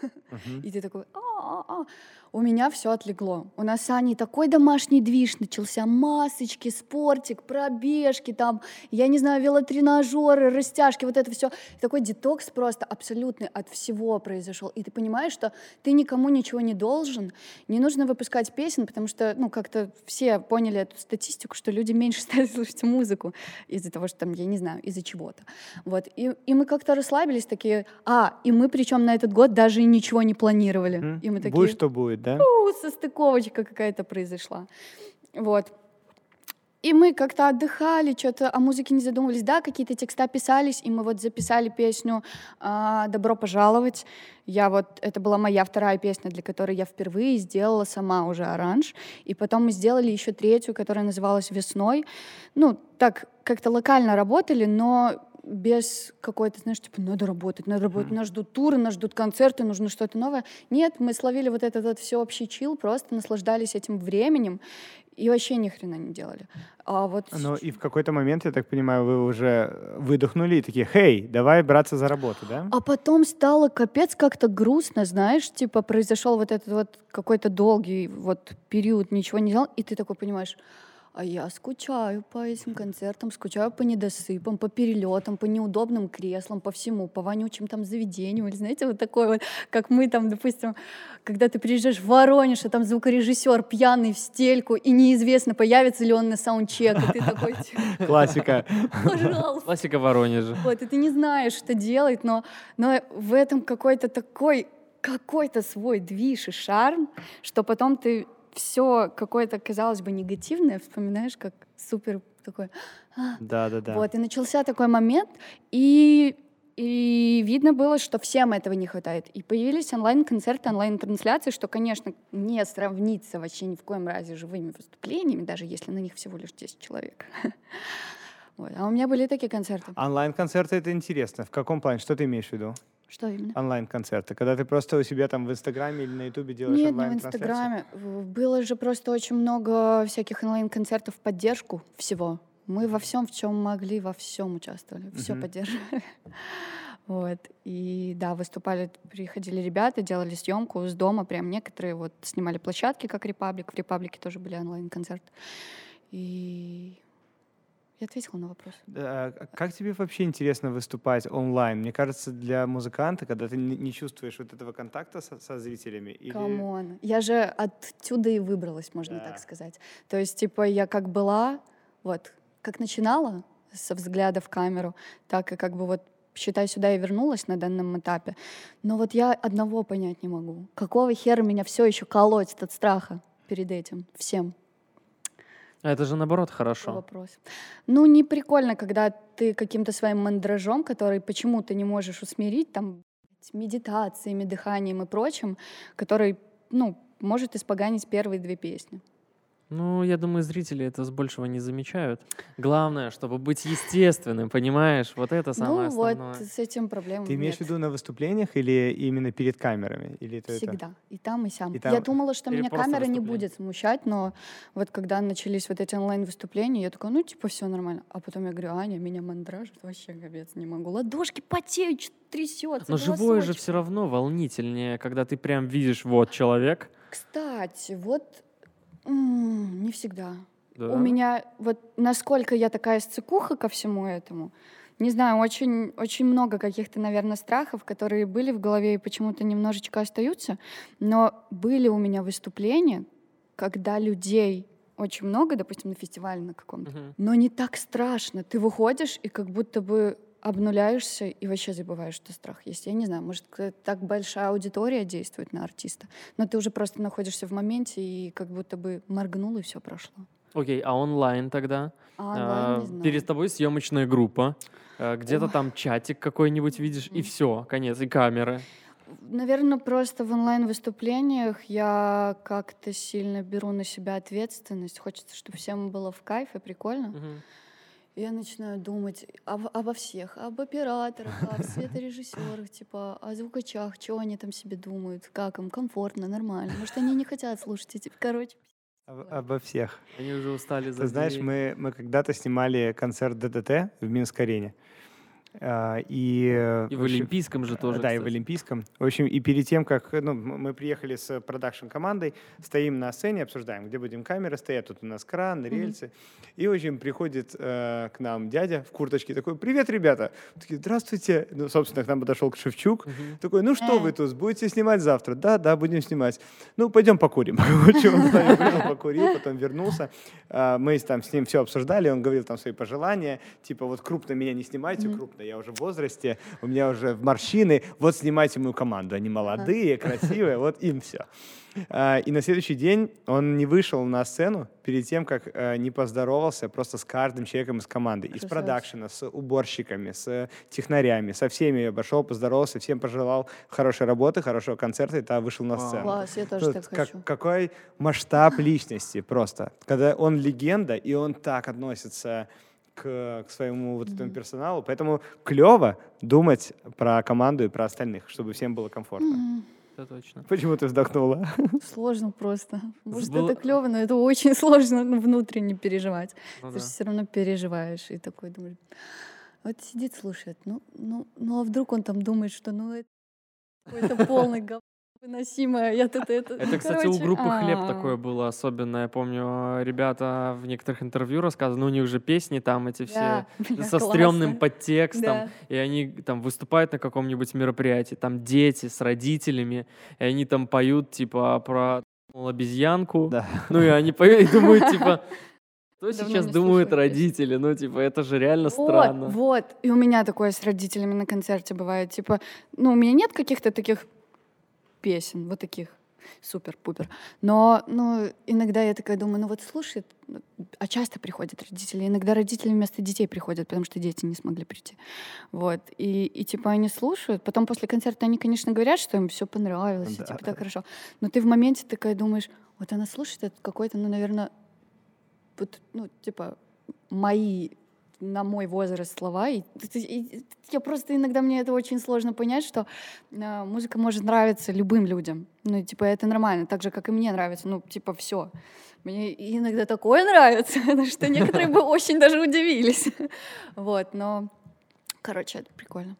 и ты такой, а-а-а у меня все отлегло. У нас с Аней такой домашний движ начался. Масочки, спортик, пробежки, там, я не знаю, велотренажеры, растяжки, вот это все. Такой детокс просто абсолютный от всего произошел. И ты понимаешь, что ты никому ничего не должен, не нужно выпускать песен, потому что, ну, как-то все поняли эту статистику, что люди меньше стали слушать музыку из-за того, что там, я не знаю, из-за чего-то. Вот. И, и мы как-то расслабились, такие, а, и мы причем на этот год даже ничего не планировали. Mm. И мы такие... Будет, что будет будет, да? У, состыковочка какая-то произошла. Вот. И мы как-то отдыхали, что-то о музыке не задумывались. Да, какие-то текста писались, и мы вот записали песню а, «Добро пожаловать». Я вот, это была моя вторая песня, для которой я впервые сделала сама уже оранж. И потом мы сделали еще третью, которая называлась «Весной». Ну, так, как-то локально работали, но без какой-то, знаешь, типа, надо работать, надо работать, нас ждут туры, нас ждут концерты, нужно что-то новое. Нет, мы словили вот этот вот всеобщий чил, просто наслаждались этим временем и вообще ни хрена не делали. А вот... Ну и в какой-то момент, я так понимаю, вы уже выдохнули и такие, хей, давай браться за работу, да? А потом стало капец как-то грустно, знаешь, типа произошел вот этот вот какой-то долгий вот период, ничего не делал, и ты такой понимаешь, а я скучаю по этим концертам, скучаю по недосыпам, по перелетам, по неудобным креслам, по всему, по вонючим там заведениям. Или знаете, вот такое вот, как мы там, допустим, когда ты приезжаешь в Воронеж, а там звукорежиссер пьяный в стельку, и неизвестно, появится ли он на саундчек, и ты такой... Типа, Классика. Пожалуйста. Классика Воронежа. Вот, и ты не знаешь, что делать, но, но в этом какой-то такой какой-то свой движ и шарм, что потом ты все какое-то, казалось бы, негативное вспоминаешь как супер такой... Да, да, да. Вот, и начался такой момент, и и видно было, что всем этого не хватает. И появились онлайн-концерты, онлайн-трансляции, что, конечно, не сравнится вообще ни в коем разе живыми выступлениями, даже если на них всего лишь 10 человек. Вот. А у меня были такие концерты. Онлайн-концерты — это интересно. В каком плане? Что ты имеешь в виду? Что именно? Онлайн-концерты. Когда ты просто у себя там в Инстаграме или на Ютубе делаешь Нет, онлайн не в Инстаграме. Было же просто очень много всяких онлайн-концертов в поддержку всего. Мы во всем, в чем могли, во всем участвовали, все uh-huh. поддерживали. Вот. И да, выступали, приходили ребята, делали съемку с дома, прям некоторые вот снимали площадки, как Репаблик. В Репаблике тоже были онлайн-концерты. И я ответила на вопрос. А как тебе вообще интересно выступать онлайн? Мне кажется, для музыканта, когда ты не чувствуешь вот этого контакта со, со зрителями. Или... Come on. Я же оттуда и выбралась, можно да. так сказать. То есть, типа, я как была, вот, как начинала со взгляда в камеру, так и как бы вот считай, сюда и вернулась на данном этапе. Но вот я одного понять не могу. Какого хера меня все еще колотит от страха перед этим всем? А это же наоборот хорошо. Вопрос. Ну, не прикольно, когда ты каким-то своим мандражом, который почему-то не можешь усмирить, там, медитациями, дыханием и прочим, который, ну, может испоганить первые две песни. Ну, я думаю, зрители это с большего не замечают. Главное, чтобы быть естественным, понимаешь? Вот это самое ну, основное. вот с этим проблем Ты имеешь нет. в виду на выступлениях или именно перед камерами? Или это Всегда. Это? И там, и сям. И там... Я думала, что или меня камера не будет смущать, но вот когда начались вот эти онлайн-выступления, я такая, ну, типа, все нормально. А потом я говорю, Аня, меня мандражит, вообще капец, не могу. Ладошки потеют, трясется. Но живое же все равно волнительнее, когда ты прям видишь, вот человек. Кстати, вот Не всегда. Да? У меня вот насколько я такая сцикуха ко всему этому, не знаю, очень, очень много каких-то, наверное, страхов, которые были в голове и почему-то немножечко остаются. Но были у меня выступления, когда людей очень много, допустим, на фестивале на каком-то, Мгм. но не так страшно. Ты выходишь и как будто бы обнуляешься и вообще забываешь, что страх есть. Я не знаю, может, так большая аудитория действует на артиста, но ты уже просто находишься в моменте и как будто бы моргнул, и все прошло. Окей, а онлайн тогда? А онлайн, знаю. Перед тобой съемочная группа, э, где-то там чатик какой-нибудь видишь, и все, конец, и камеры. Наверное, просто в онлайн-выступлениях я как-то сильно беру на себя ответственность. Хочется, чтобы всем было в кайф и прикольно. Мгм. Я начинаю думать об, обо всех, об операторах, о светорежиссерах, типа, о звукачах, что они там себе думают, как им комфортно, нормально. Может, они не хотят слушать эти, короче. Об- обо всех. Они уже устали за Ты знаешь, мы, мы когда-то снимали концерт ДДТ в Минск-арене. А, И, И в общем, Олимпийском же тоже, Да, и в кстати. Олимпийском. В общем, и перед тем, как ну, мы приехали с продакшн-командой, стоим на сцене, обсуждаем, где будем камеры стоять. Тут у нас кран, рельсы. И, в общем, приходит э, к нам дядя в курточке, такой, привет, ребята. Такие, здравствуйте. Ну, собственно, к нам подошел Шевчук. Мгм. Такой, ну что Э. вы тут, будете снимать завтра? Да, да, будем снимать. Ну, пойдем покурим. Покурил, потом вернулся. А, Мы там с ним все обсуждали, он говорил там свои пожелания, типа вот крупно меня не снимайте, крупно абсолютно. Я уже в возрасте, у меня уже в морщины. Вот снимайте мою команду. Они молодые, красивые, вот им все. А, и на следующий день он не вышел на сцену перед тем, как э, не поздоровался просто с каждым человеком из команды. Красавец. Из продакшена, с уборщиками, с технарями, со всеми обошел, поздоровался, всем пожелал хорошей работы, хорошего концерта, и тогда вышел на сцену. Класс, я тоже так как, хочу. Какой масштаб личности просто. Когда он легенда, и он так относится к, к своему вот этому персоналу. Поэтому клево думать про команду и про остальных, чтобы всем было комфортно. Mm-hmm это точно. Почему ты вздохнула? Сложно просто. Может, Был... это клево, но это очень сложно внутренне переживать. Ну, ты да. же все равно переживаешь и такой думаешь. Вот сидит, слушает. Ну, ну, ну а вдруг он там думает, что ну это, это полный говно выносимое. Я это, это, это, кстати, Короче, у группы а -а -а. «Хлеб» такое было особенно. Я помню, ребята в некоторых интервью рассказывали, ну, у них же песни там эти все да, со стрёмным подтекстом, да. и они там выступают на каком-нибудь мероприятии, там дети с родителями, и они там поют, типа, про обезьянку, да. ну, и они поют, и думают, типа, что сейчас думают родители? Ну, типа, это же реально вот, странно. Вот, и у меня такое с родителями на концерте бывает. Типа, ну, у меня нет каких-то таких песен, вот таких супер-пупер. Но ну, иногда я такая думаю, ну вот слушай, а часто приходят родители, иногда родители вместо детей приходят, потому что дети не смогли прийти. Вот. И, и типа они слушают, потом после концерта они, конечно, говорят, что им все понравилось, да. и, типа так хорошо. Но ты в моменте такая думаешь, вот она слушает это какой-то, ну, наверное, вот, ну, типа, мои на мой возраст слова. И, и, я просто иногда мне это очень сложно понять, что э, музыка может нравиться любым людям. Ну, типа, это нормально, так же, как и мне нравится. Ну, типа, все. Мне иногда такое нравится, что некоторые бы очень даже удивились. Вот, но, короче, это прикольно.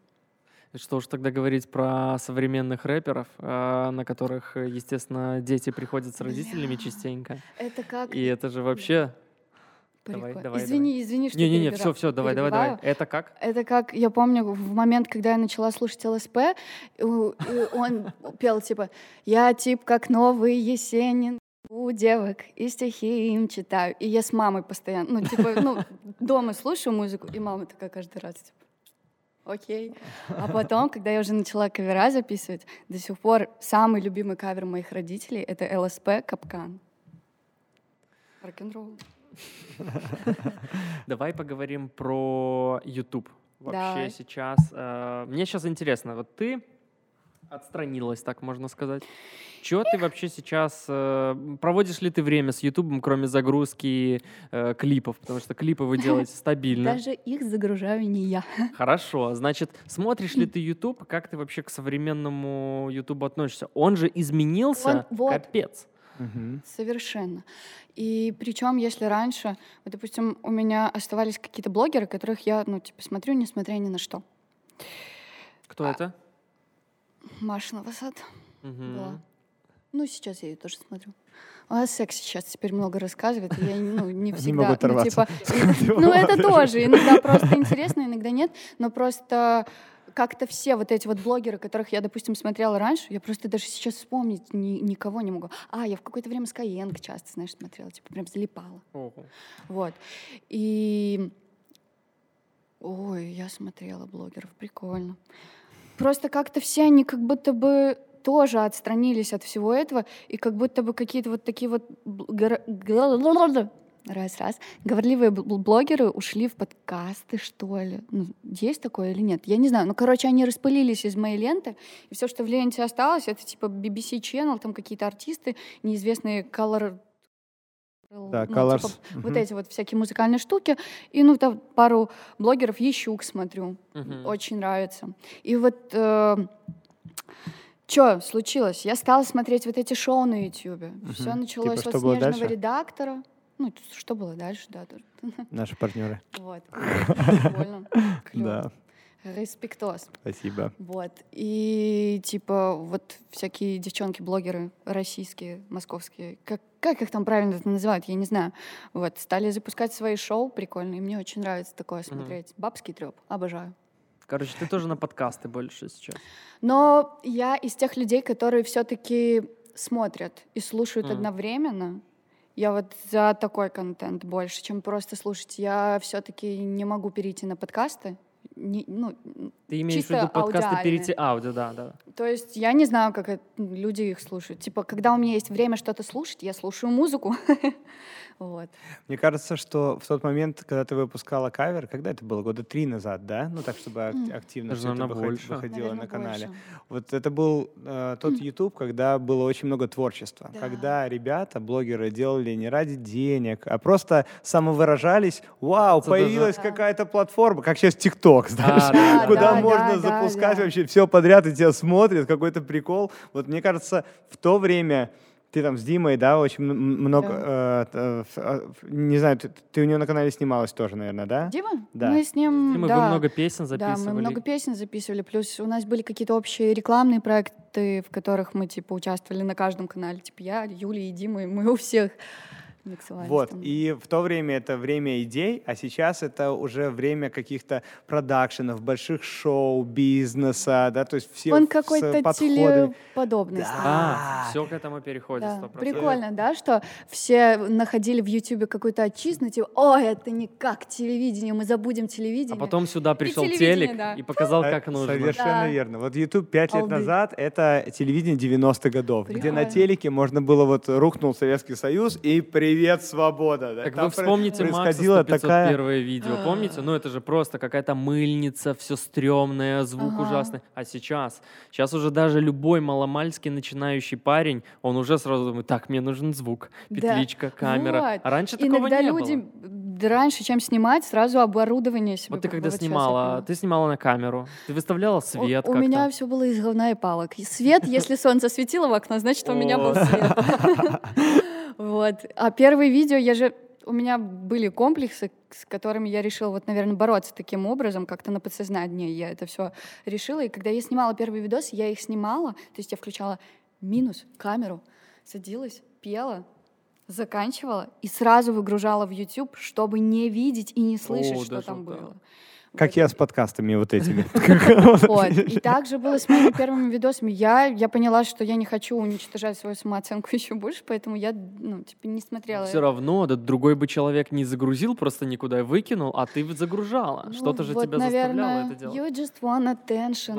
Что уж тогда говорить про современных рэперов, э, на которых, естественно, дети приходят с родителями частенько. Это как... И это же вообще Давай, давай, извини, давай. извини, что Не-не-не, все, все, давай, давай, давай. Это как? Это как, я помню, в момент, когда я начала слушать ЛСП, он пел типа «Я тип как новый Есенин, у девок и стихи им читаю». И я с мамой постоянно, ну, типа, ну, дома слушаю музыку, и мама такая каждый раз, типа, окей. А потом, когда я уже начала кавера записывать, до сих пор самый любимый кавер моих родителей — это ЛСП «Капкан». Рок-н-ролл. Давай поговорим про YouTube. Вообще да. сейчас. Э, мне сейчас интересно, вот ты отстранилась, так можно сказать. Чего ты вообще сейчас... Э, проводишь ли ты время с Ютубом, кроме загрузки э, клипов? Потому что клипы вы делаете стабильно. Даже их загружаю не я. Хорошо. Значит, смотришь ли ты YouTube? Как ты вообще к современному YouTube относишься? Он же изменился, Он, вот. капец. Угу. Совершенно. И причем, если раньше, вот, допустим, у меня оставались какие-то блогеры, которых я, ну, типа, смотрю, несмотря ни на что. Кто а, это? Маша Новосад угу. была. Ну, сейчас я ее тоже смотрю. А секс сейчас теперь много рассказывает, и я ну, не всегда... Не могу ну, типа, ну, это тоже. Иногда просто интересно, иногда нет. Но просто как-то все вот эти вот блогеры, которых я, допустим, смотрела раньше, я просто даже сейчас вспомнить ни, никого не могу. А, я в какое-то время Skyeng часто, знаешь, смотрела, типа прям залипала. Ого. Вот. И... Ой, я смотрела блогеров, прикольно. Просто как-то все они как будто бы тоже отстранились от всего этого, и как будто бы какие-то вот такие вот Раз, раз. Говорливые блогеры ушли в подкасты, что ли? Ну, есть такое или нет? Я не знаю. Ну, короче, они распылились из моей ленты, и все, что в ленте осталось, это типа BBC Channel, там какие-то артисты, неизвестные color да, ну, colors. Типа, uh-huh. вот эти вот всякие музыкальные штуки. И, ну, там пару блогеров Ещук смотрю. Uh-huh. Очень нравится. И вот... Э, что случилось? Я стала смотреть вот эти шоу на YouTube. Uh-huh. Все началось типа, вот снежного редактора. Ну, что было дальше, да. Наши партнеры. Вот. Прикольно. Да. Респектос. Спасибо. Вот. И типа вот всякие девчонки-блогеры российские, московские, как, как их там правильно это называют, я не знаю. Вот. Стали запускать свои шоу прикольные. Мне очень нравится такое смотреть. Mm-hmm. Бабский треп. Обожаю. Короче, ты тоже на подкасты больше сейчас. Но я из тех людей, которые все-таки смотрят и слушают mm. одновременно. Я вот за такой контент больше, чем просто слушать. Я все-таки не могу перейти на подкасты. Не, ну, Ты имеешь в чисто виду подкасты перейти аудио, да, да. То есть я не знаю, как это- люди их слушают. Типа, когда у меня есть время что-то слушать, я слушаю музыку. Вот. Мне кажется, что в тот момент, когда ты выпускала кавер, когда это было? Года три назад, да? Ну, так, чтобы ак- активно Даже, все это наверное, выход- больше. выходило Наверно, на канале. больше. Вот это был э, тот YouTube, когда было очень много творчества. Да. Когда ребята, блогеры, делали не ради денег, а просто самовыражались. Вау, Это даже- появилась Да. какая-то платформа, как сейчас Знаешь, да, куда да, можно да, да, запускать да. вообще все подряд, и тебя смотрят, какой-то прикол. Вот мне кажется, в то время ты там с Димой, да, очень много, э, э, э, ф- не знаю, ты, ты у него на канале снималась тоже, наверное, да? Дима? Да. Мы с ним, И мы да, вы много песен да, записывали. мы много песен записывали. Плюс у нас были какие-то общие рекламные проекты, в которых мы, типа, участвовали на каждом канале. Типа я, Юля и Дима, и мы у всех Вот, и в то время это время идей, а сейчас это уже время каких-то продакшенов, больших шоу, бизнеса, да, то есть все Он какой-то телеподобный. А, Да. все к этому переходит, Да, 100%. прикольно, да, что все находили в Ютубе какую-то отчизну, типа, ой, это не как телевидение, мы забудем А телевидение. потом сюда пришел телевидение, телек да. и показал, Э, как нужно. Совершенно Да. верно. Вот YouTube пять лет Алды. назад — это телевидение 90-х годов, где на Прикольно. телеке можно было вот рухнул Советский Союз и привет, свобода. да. Так Там вы вспомните Макса происходила 100 такая... первое видео, помните? Ну это же просто какая-то мыльница, все стрёмное, звук Ага. ужасный. А сейчас? Сейчас уже даже любой маломальский начинающий парень, он уже сразу думает, так, мне нужен звук, Да. петличка, камера. Вот. А раньше такого Иногда не люди было. раньше, чем снимать, сразу оборудование себе Вот ты когда снимала, ты снимала на камеру, ты выставляла У- свет у, как-то. меня все было из говна и палок. И свет, если солнце светило в окно, значит, у меня был свет. Вот. А первые видео, я же... У меня были комплексы, с которыми я решила, вот, наверное, бороться таким образом, как-то на подсознании я это все решила. И когда я снимала первый видос, я их снимала, то есть я включала минус, камеру, садилась, пела, заканчивала и сразу выгружала в YouTube, чтобы не видеть и не слышать, О, что там так. было. Как я с подкастами вот этими. Вот. И также было с моими первыми видосами. Я, я поняла, что я не хочу уничтожать свою самооценку еще больше, поэтому я, ну, типа, не смотрела. Все равно, да, другой бы человек не загрузил просто никуда и выкинул, а ты загружала. Ну, Что-то же вот, тебя наверное, заставляло это делать. You just want attention.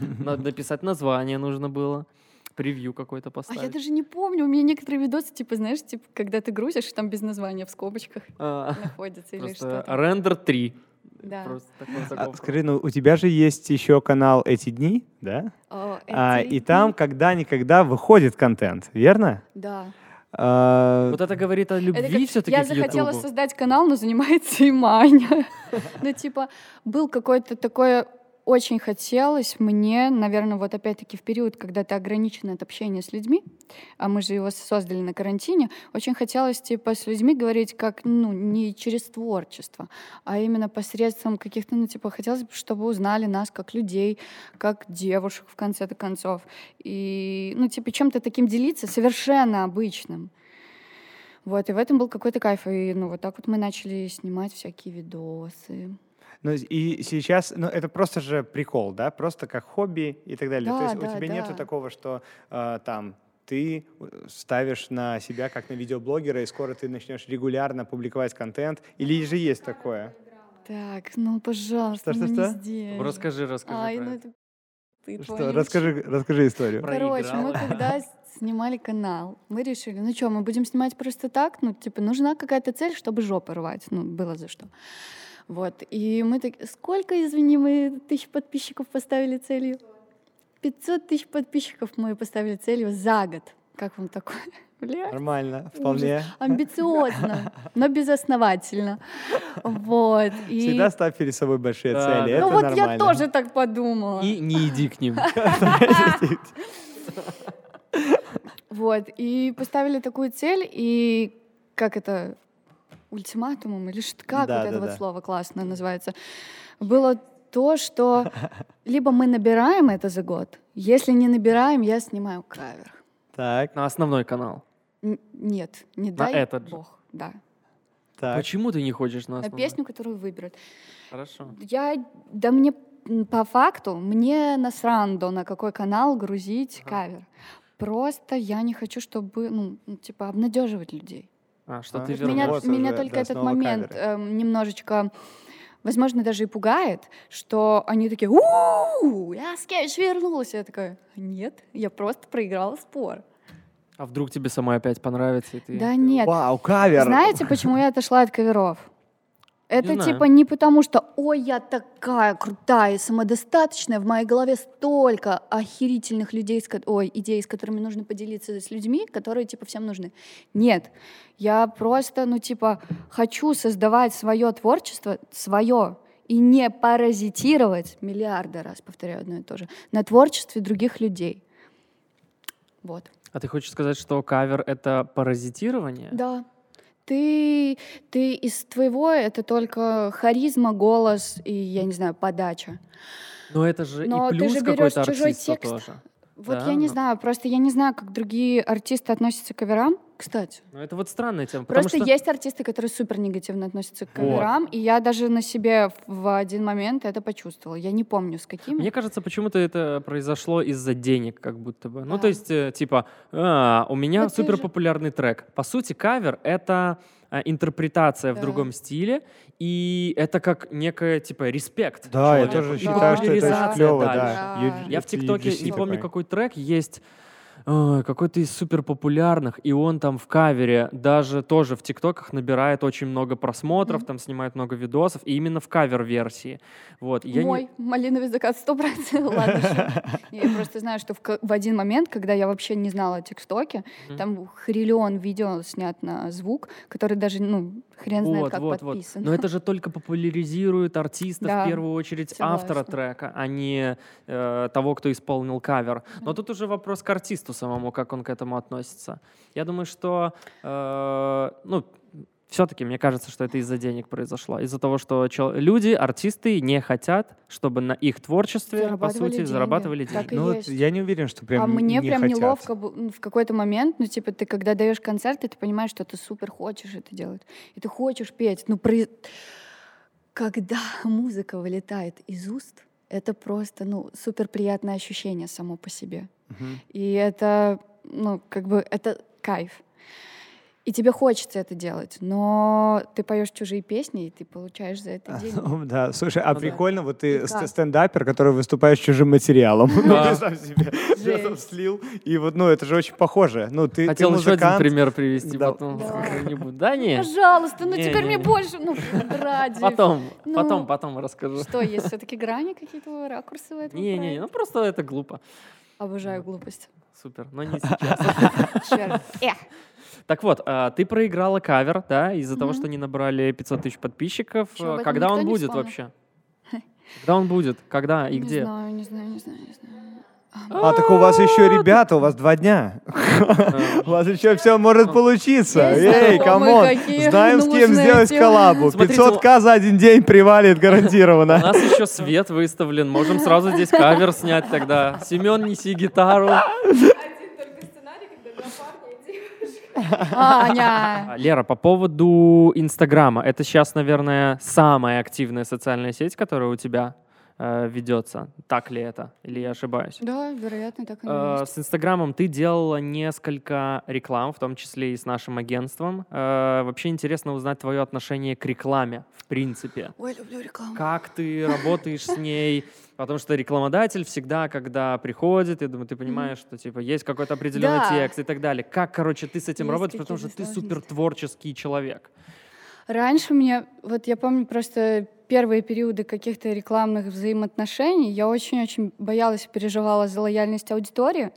Ну, надо написать название нужно было, превью какой-то а поставить. я даже не помню. У меня некоторые видосы, типа, знаешь, типа, когда ты грузишь, там без названия в скобочках А, находится или что-то. рендер 3. Да. Просто такой А. Скажи, ну у тебя же есть еще канал «Эти дни», да? О, А, эти и там когда-никогда выходит контент, верно? Да. А, Вот это говорит о любви как- все-таки я захотела Ютубу. создать канал, но занимается и Маня. Ну, типа, был какой-то такой... Очень хотелось мне, наверное, вот опять-таки в период, когда ты ограничен от общения с людьми, а мы же его создали на карантине, очень хотелось, типа, с людьми говорить как, ну, не через творчество, а именно посредством каких-то, ну, типа, хотелось бы, чтобы узнали нас как людей, как девушек, в конце-то концов. И, ну, типа, чем-то таким делиться, совершенно обычным. Вот, и в этом был какой-то кайф. И, ну, вот так вот мы начали снимать всякие видосы. Ну, и сейчас, ну, это просто же прикол, да, просто как хобби и так далее. То Да, есть у да, тебя да. нету такого, что э, там ты э, ставишь на себя как на видеоблогера, и скоро ты начнешь регулярно публиковать контент, или же есть такое? Так, ну, пожалуйста, Что, ну что, не что? здесь. Расскажи, расскажи Ай, про ну это. ты Что, расскажи, расскажи историю. Короче, мы когда снимали канал, мы решили, ну что, мы будем снимать просто так, ну, типа, нужна какая-то цель, чтобы жопы рвать, ну, было за что. Вот, и мы так, сколько, извини, мы тысяч подписчиков поставили целью? 500 тысяч подписчиков мы поставили целью за год. Как вам такое? Бля, Нормально, вполне. амбициозно, но безосновательно. Вот. И... Всегда ставь перед собой большие Да, цели, да. это Ну вот нормально. я тоже так подумала. И не иди к ним. Вот, и поставили такую цель, и как это, ультиматумом или что, как Да, вот это да, вот да. слово классно называется, было то, что либо мы набираем это за год, если не набираем, я снимаю кавер. Так, На основной канал. Н- нет, не дай этот же. бог, да, так. Почему ты не хочешь на на песню, которую выберут. Хорошо. Я, да мне по факту, мне насрандо, на какой канал грузить кавер. Просто я не хочу, чтобы, ну, типа, обнадеживать людей. А, что А, ты это меня, вот меня уже только этот момент эм, немножечко возможно, даже и пугает, что они такие, у я с Кейдж вернулась. Я такая, нет, я просто проиграла спор. А вдруг тебе самой опять понравится? И ты... Да нет. Вау, кавер! Знаете, почему я отошла от каверов? Это типа не потому, что «Ой, я такая крутая и самодостаточная, в моей голове столько охерительных людей, с, ой, идей, с которыми нужно поделиться с людьми, которые типа всем нужны». Нет, я просто, ну типа, хочу создавать свое творчество, свое, и не паразитировать, миллиарды раз повторяю одно и то же, на творчестве других людей. Вот. А ты хочешь сказать, что кавер — это паразитирование? Да. Ты, ты из твоего это только харизма, голос и, я не знаю, подача. Но это же Но и плюс какой-то чужой текст. тоже. Вот да, я не но... знаю, просто я не знаю, как другие артисты относятся к каверам, кстати. Ну это вот странная тема. Просто что... есть артисты, которые супер негативно относятся к каверам, вот. и я даже на себе в один момент это почувствовала. Я не помню, с какими. Мне кажется, почему-то это произошло из-за денег, как будто бы. Да. Ну то есть, э, типа, а, у меня супер популярный же... трек. По сути, кавер — это а, интерпретация да. в другом стиле, и это как некая, типа, респект. Да, человеку. я тоже считаю, что это очень клево, да. да. Я в ТикТоке, не помню, какой трек, есть какой-то из супер популярных, и он там в кавере даже тоже в ТикТоках набирает очень много просмотров, mm-hmm. там снимает много видосов, и именно в кавер-версии. Вот. Я Мой не... малиновый закат сто процентов. Ладно, я просто знаю, что в один момент, когда я вообще не знала о ТикТоке, там хриллион видео снят на звук, который даже, ну, хрен знает, как подписан. Но это же только популяризирует артиста, в первую очередь автора трека, а не э, того, кто исполнил кавер. Но тут уже вопрос к артисту самому, как он к этому относится. Я думаю, что, э, ну, все-таки мне кажется, что это из-за денег произошло. Из-за того, что люди, артисты не хотят, чтобы на их творчестве, по сути, деньги. зарабатывали деньги. Так ну, вот я не уверен, что прям А мне не прям хотят. неловко в какой-то момент, ну, типа, ты когда даешь концерт, ты понимаешь, что ты супер хочешь это делать. И ты хочешь петь. Ну, при... когда музыка вылетает из уст, это просто, ну, супер приятное ощущение само по себе. Угу. И это, ну, как бы, это кайф. И тебе хочется это делать, но ты поешь чужие песни, и ты получаешь за это деньги. Да, слушай, а ну, прикольно, да. вот ты стендапер, который выступаешь чужим материалом. Ну, ты сам себе слил. И вот, ну, это же очень похоже. Ну, ты Хотел еще один пример привести, потом не. Да нет. Пожалуйста, ну теперь мне больше, ну, ради. Потом, ну, потом, потом расскажу. Что, есть все-таки грани какие-то, ракурсы в этом Не-не, ну просто это глупо. Обожаю глупость. Супер, но не сейчас. Черт. Так вот, а, ты проиграла кавер, да, из-за того, что не набрали 500 тысяч подписчиков. Когда он будет вообще? Когда он будет? Когда и где? Не знаю, не знаю, не знаю, не знаю. А, так у вас еще ребята, у вас два дня. У вас еще все может получиться. Эй, come on. Знаем, с кем сделать коллабу. 500к за один день привалит гарантированно. У нас еще свет выставлен. Можем сразу здесь кавер снять тогда. Семен, неси гитару. Аня. Лера, по поводу Инстаграма. Это сейчас, наверное, самая активная социальная сеть, которая у тебя э, ведется. Так ли это? Или я ошибаюсь? Да, вероятно, так и э, С Инстаграмом ты делала несколько реклам, в том числе и с нашим агентством. Э, вообще интересно узнать твое отношение к рекламе, в принципе. Ой, люблю рекламу. Как ты работаешь с ней? Потому что рекламодатель всегда, когда приходит, я думаю, ты понимаешь, что типа есть какой-то определенный да. текст и так далее. Как, короче, ты с этим есть работаешь, потому что ты супер творческий человек. Раньше мне, вот я помню просто первые периоды каких-то рекламных взаимоотношений, я очень-очень боялась и переживала за лояльность аудитории.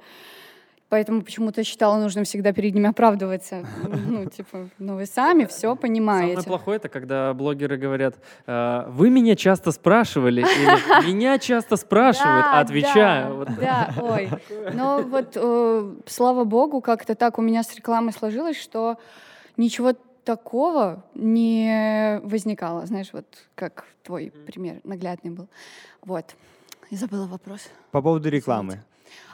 Поэтому почему-то считала нужным всегда перед ними оправдываться. Ну, типа, ну вы сами все понимаете. Самое плохое это, когда блогеры говорят, «Э, вы меня часто спрашивали, или меня часто спрашивают, а отвечаю. Да, ой. Но вот, э, слава богу, как-то так у меня с рекламой сложилось, что ничего такого не возникало. Знаешь, вот как твой пример наглядный был. Вот. И забыла вопрос. По поводу рекламы.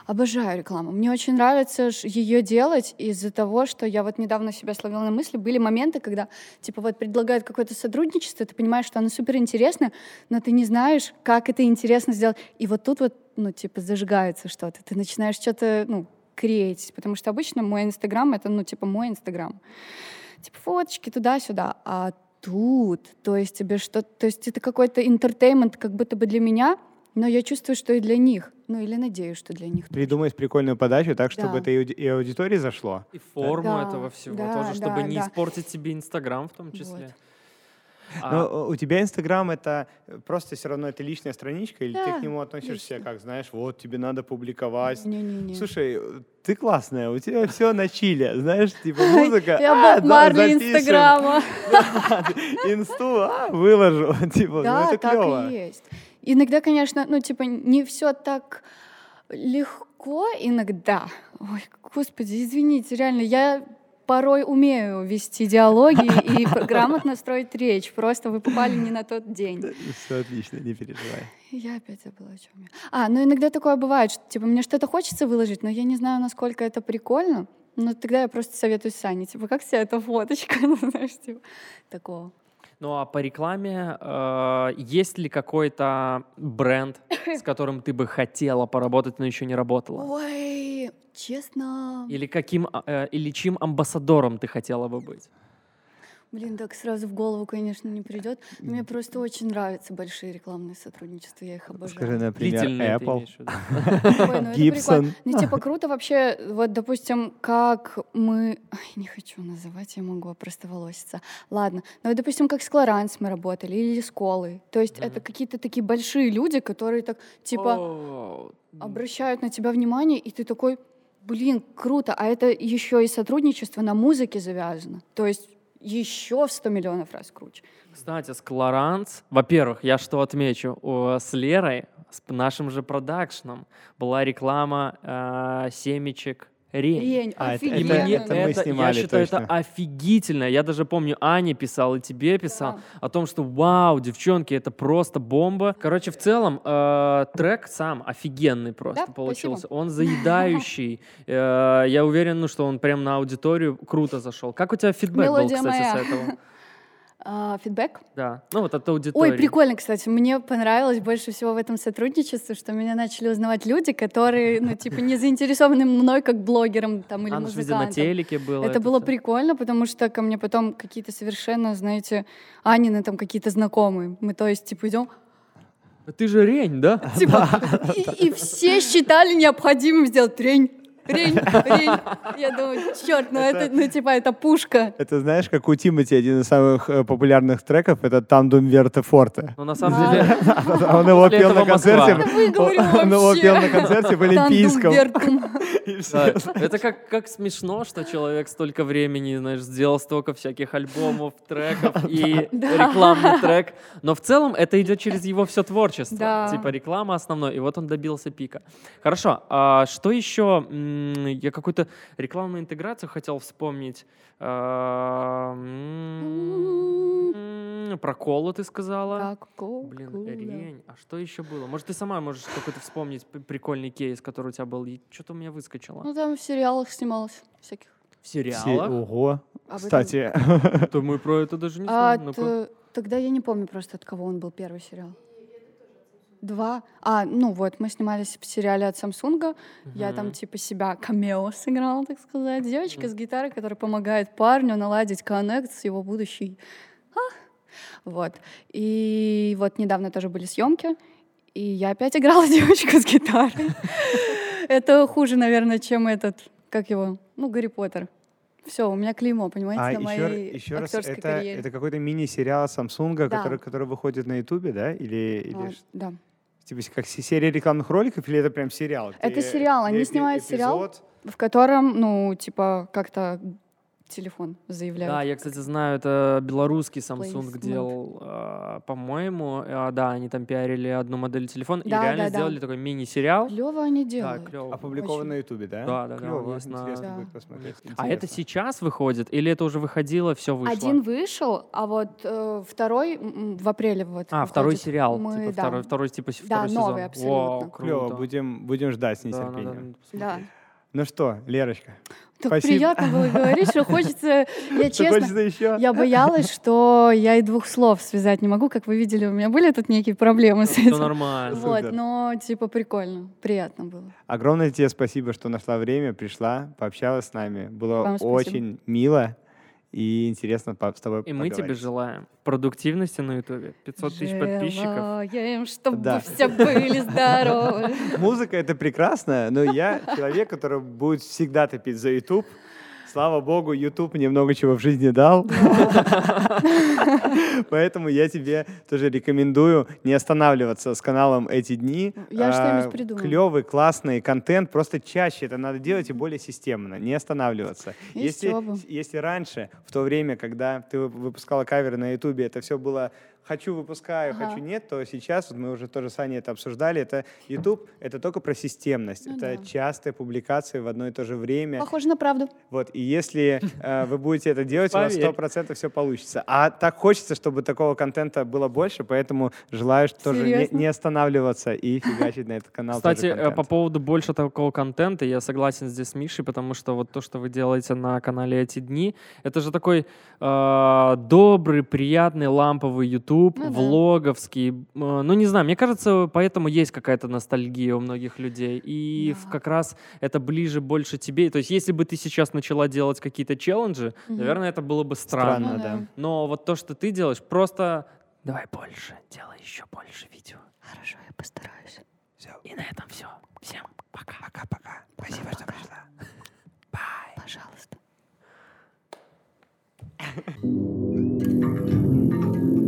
Обожаю рекламу. Мне очень нравится ее делать из-за того, что я вот недавно себя словила на мысли. Были моменты, когда, типа, вот предлагают какое-то сотрудничество, ты понимаешь, что оно супер интересно, но ты не знаешь, как это интересно сделать. И вот тут вот, ну, типа, зажигается что-то. Ты начинаешь что-то, ну, креатить, потому что обычно мой Инстаграм — это, ну, типа, мой Инстаграм. Типа, фоточки туда-сюда. А тут. То есть тебе что то есть это какой-то интертеймент как будто бы для меня, но я чувствую, что и для них. Ну или надеюсь, что для них. Придумать прикольную подачу так, чтобы да. это и аудитории зашло. И форму да. этого всего да, тоже, чтобы да, не да. испортить себе Инстаграм в том числе. Вот. А... Но у тебя Инстаграм это просто все равно это личная страничка, или да, ты к нему относишься лично. как, знаешь, вот тебе надо публиковать. Не, не, не. Слушай, ты классная, у тебя все на чиле, знаешь, типа музыка. Я а, Боб Марли Инстаграма. Инсту, а, выложу, типа, ну это клево. так и есть. Иногда, конечно, ну типа не все так легко иногда. Ой, господи, извините, реально, я порой умею вести диалоги и грамотно строить речь. Просто вы попали не на тот день. Все отлично, не переживай. Я опять забыла, о чем я. А, ну иногда такое бывает, что типа мне что-то хочется выложить, но я не знаю, насколько это прикольно. Но тогда я просто советую Сане, типа, как тебе эта фоточка, ну, знаешь, типа, такого. Ну а по рекламе э, есть ли какой-то бренд, с которым ты бы хотела поработать, но еще не работала? Ой, честно. Или каким э, или чьим амбассадором ты хотела бы быть? Блин, так сразу в голову, конечно, не придет. мне просто очень нравятся большие рекламные сотрудничества, я их обожаю. Скажи, например, Apple, ну Gibson. Ну, типа, круто вообще, вот, допустим, как мы... Не хочу называть, я могу просто волоситься. Ладно, ну, вот, допустим, как с Клоранс мы работали, или с Колой. То есть это какие-то такие большие люди, которые так, типа, обращают на тебя внимание, и ты такой, блин, круто, а это еще и сотрудничество на музыке завязано. То есть еще в 100 миллионов раз круче. Кстати, с Клоранс, во-первых, я что отмечу, с Лерой, с нашим же продакшном, была реклама э, семечек Рень. Рень, а, офигенно. Это, это, это, это я считаю, точно. это офигительно. Я даже помню, Ане писал и тебе писал да. о том, что вау, девчонки, это просто бомба. Короче, в целом э, трек сам офигенный просто да, получился. Спасибо. Он заедающий. Э, я уверен, ну, что он прям на аудиторию круто зашел. Как у тебя фидбэк был, кстати, моя. с этого? А, фидбэк? Да, ну вот от аудитории. Ой, прикольно, кстати. Мне понравилось больше всего в этом сотрудничестве, что меня начали узнавать люди, которые, ну, типа, не заинтересованы мной как блогером там, или а, музыкантом. на телеке было. Это, это было все. прикольно, потому что ко мне потом какие-то совершенно, знаете, Анины там какие-то знакомые. Мы, то есть, типа, идем, ты же рень, да? Типа, и, и все считали необходимым сделать рень. Рень, рень. Я думаю, черт, ну это, это, ну типа, это пушка. Это знаешь, как у Тимати один из самых э, популярных треков, это «Тандум Верте Форте». Ну, на самом деле... Он его пел на концерте. Он его пел на концерте в Олимпийском. Это как, как смешно, что человек столько времени, знаешь, сделал столько всяких альбомов, треков и рекламный трек. Но в целом это идет через его все творчество. Типа реклама основной. И вот он добился пика. Хорошо. А что еще я какую-то рекламную интеграцию хотел вспомнить. А, про колу ты сказала. Блин, рень. А что еще было? Может, ты сама можешь какой-то вспомнить прикольный кейс, который у тебя был? Что-то у меня выскочило. Ну, там в сериалах снималось всяких. В сериалах? Ого. Кстати. То мы про это даже не знаем. Тогда я не помню просто, от кого он был первый сериал. Два. А, ну вот, мы снимались в сериале от Самсунга. Uh-huh. Я там типа себя камео сыграла, так сказать. Девочка uh-huh. с гитарой, которая помогает парню наладить коннект с его будущей. А? Вот. И вот недавно тоже были съемки. И я опять играла девочку с гитарой. Это хуже, наверное, чем этот, как его, ну, Гарри Поттер. Все, у меня клеймо, понимаете, а, на еще, моей еще раз, это, карьере. это какой-то мини-сериал Samsung, да. который, который выходит на Ютубе, да? Или, или... А, да. Типа как серия рекламных роликов или это прям сериал? Это сериал. Они снимают эпизод? сериал, в котором, ну, типа, как-то телефон заявляют. Да, я, кстати, знаю, это белорусский Samsung Placement. делал, э, по-моему, э, да, они там пиарили одну модель телефона да, и реально да, сделали да. такой мини-сериал. Клево они делают. Да, клево. Опубликован Очень. на Ютубе, да? Да, да, клево, да. Интересно да. будет посмотреть. Интересно. А это сейчас выходит или это уже выходило, все вышло? Один вышел, а вот э, второй в апреле вот. А, выходит. второй сериал, Мы, типа, да. второй, второй, типа, да, второй новый, сезон. абсолютно. Вау, круто. Клево, будем, будем ждать с нетерпением. Да, да, да. Ну что, Лерочка, так Спасибо. приятно было говорить, что хочется... Я честно, еще? я боялась, что я и двух слов связать не могу. Как вы видели, у меня были тут некие проблемы с этим. Все нормально. Вот, но типа прикольно, приятно было. Огромное тебе спасибо, что нашла время, пришла, пообщалась с нами. Было очень мило. И интересно с тобой И мы тебе желаем продуктивности на Ютубе. 500 тысяч подписчиков. Желаем, чтобы Да. все были здоровы. Музыка — это прекрасно, но я человек, который будет всегда топить за YouTube. Слава богу, YouTube мне много чего в жизни дал. Поэтому я тебе тоже рекомендую не останавливаться с каналом эти дни. Я что-нибудь придумаю. Клевый, классный контент, просто чаще это надо делать и более системно, не останавливаться. Если, раньше, в то время, когда ты вы- выпускала каверы на YouTube, это все было хочу выпускаю, Ага. хочу нет, то сейчас, вот мы уже тоже с Аней это обсуждали, это YouTube, это только про системность, Ну это да. частые публикации в одно и то же время. Похоже на правду. Вот, и если э, вы будете это делать, у вас Поверь. 100% все получится. А так хочется, чтобы такого контента было больше, поэтому желаю тоже не, не останавливаться и фигачить на этот канал Кстати, э, по поводу больше такого контента, я согласен здесь с Мишей, потому что вот то, что вы делаете на канале эти дни, это же такой э, добрый, приятный, ламповый YouTube, Ну да. влоговский. Э, ну, не знаю, мне кажется, поэтому есть какая-то ностальгия у многих людей. И Да. как раз это ближе больше тебе. То есть, если бы ты сейчас начала делать какие-то челленджи, Мгм. наверное, это было бы странно. Странно, Ну да. да. Но вот то, что ты делаешь, просто давай больше, делай еще больше видео. Хорошо, я постараюсь. И на этом все. Всем пока. Пока-пока. Спасибо, что пришла. Пожалуйста.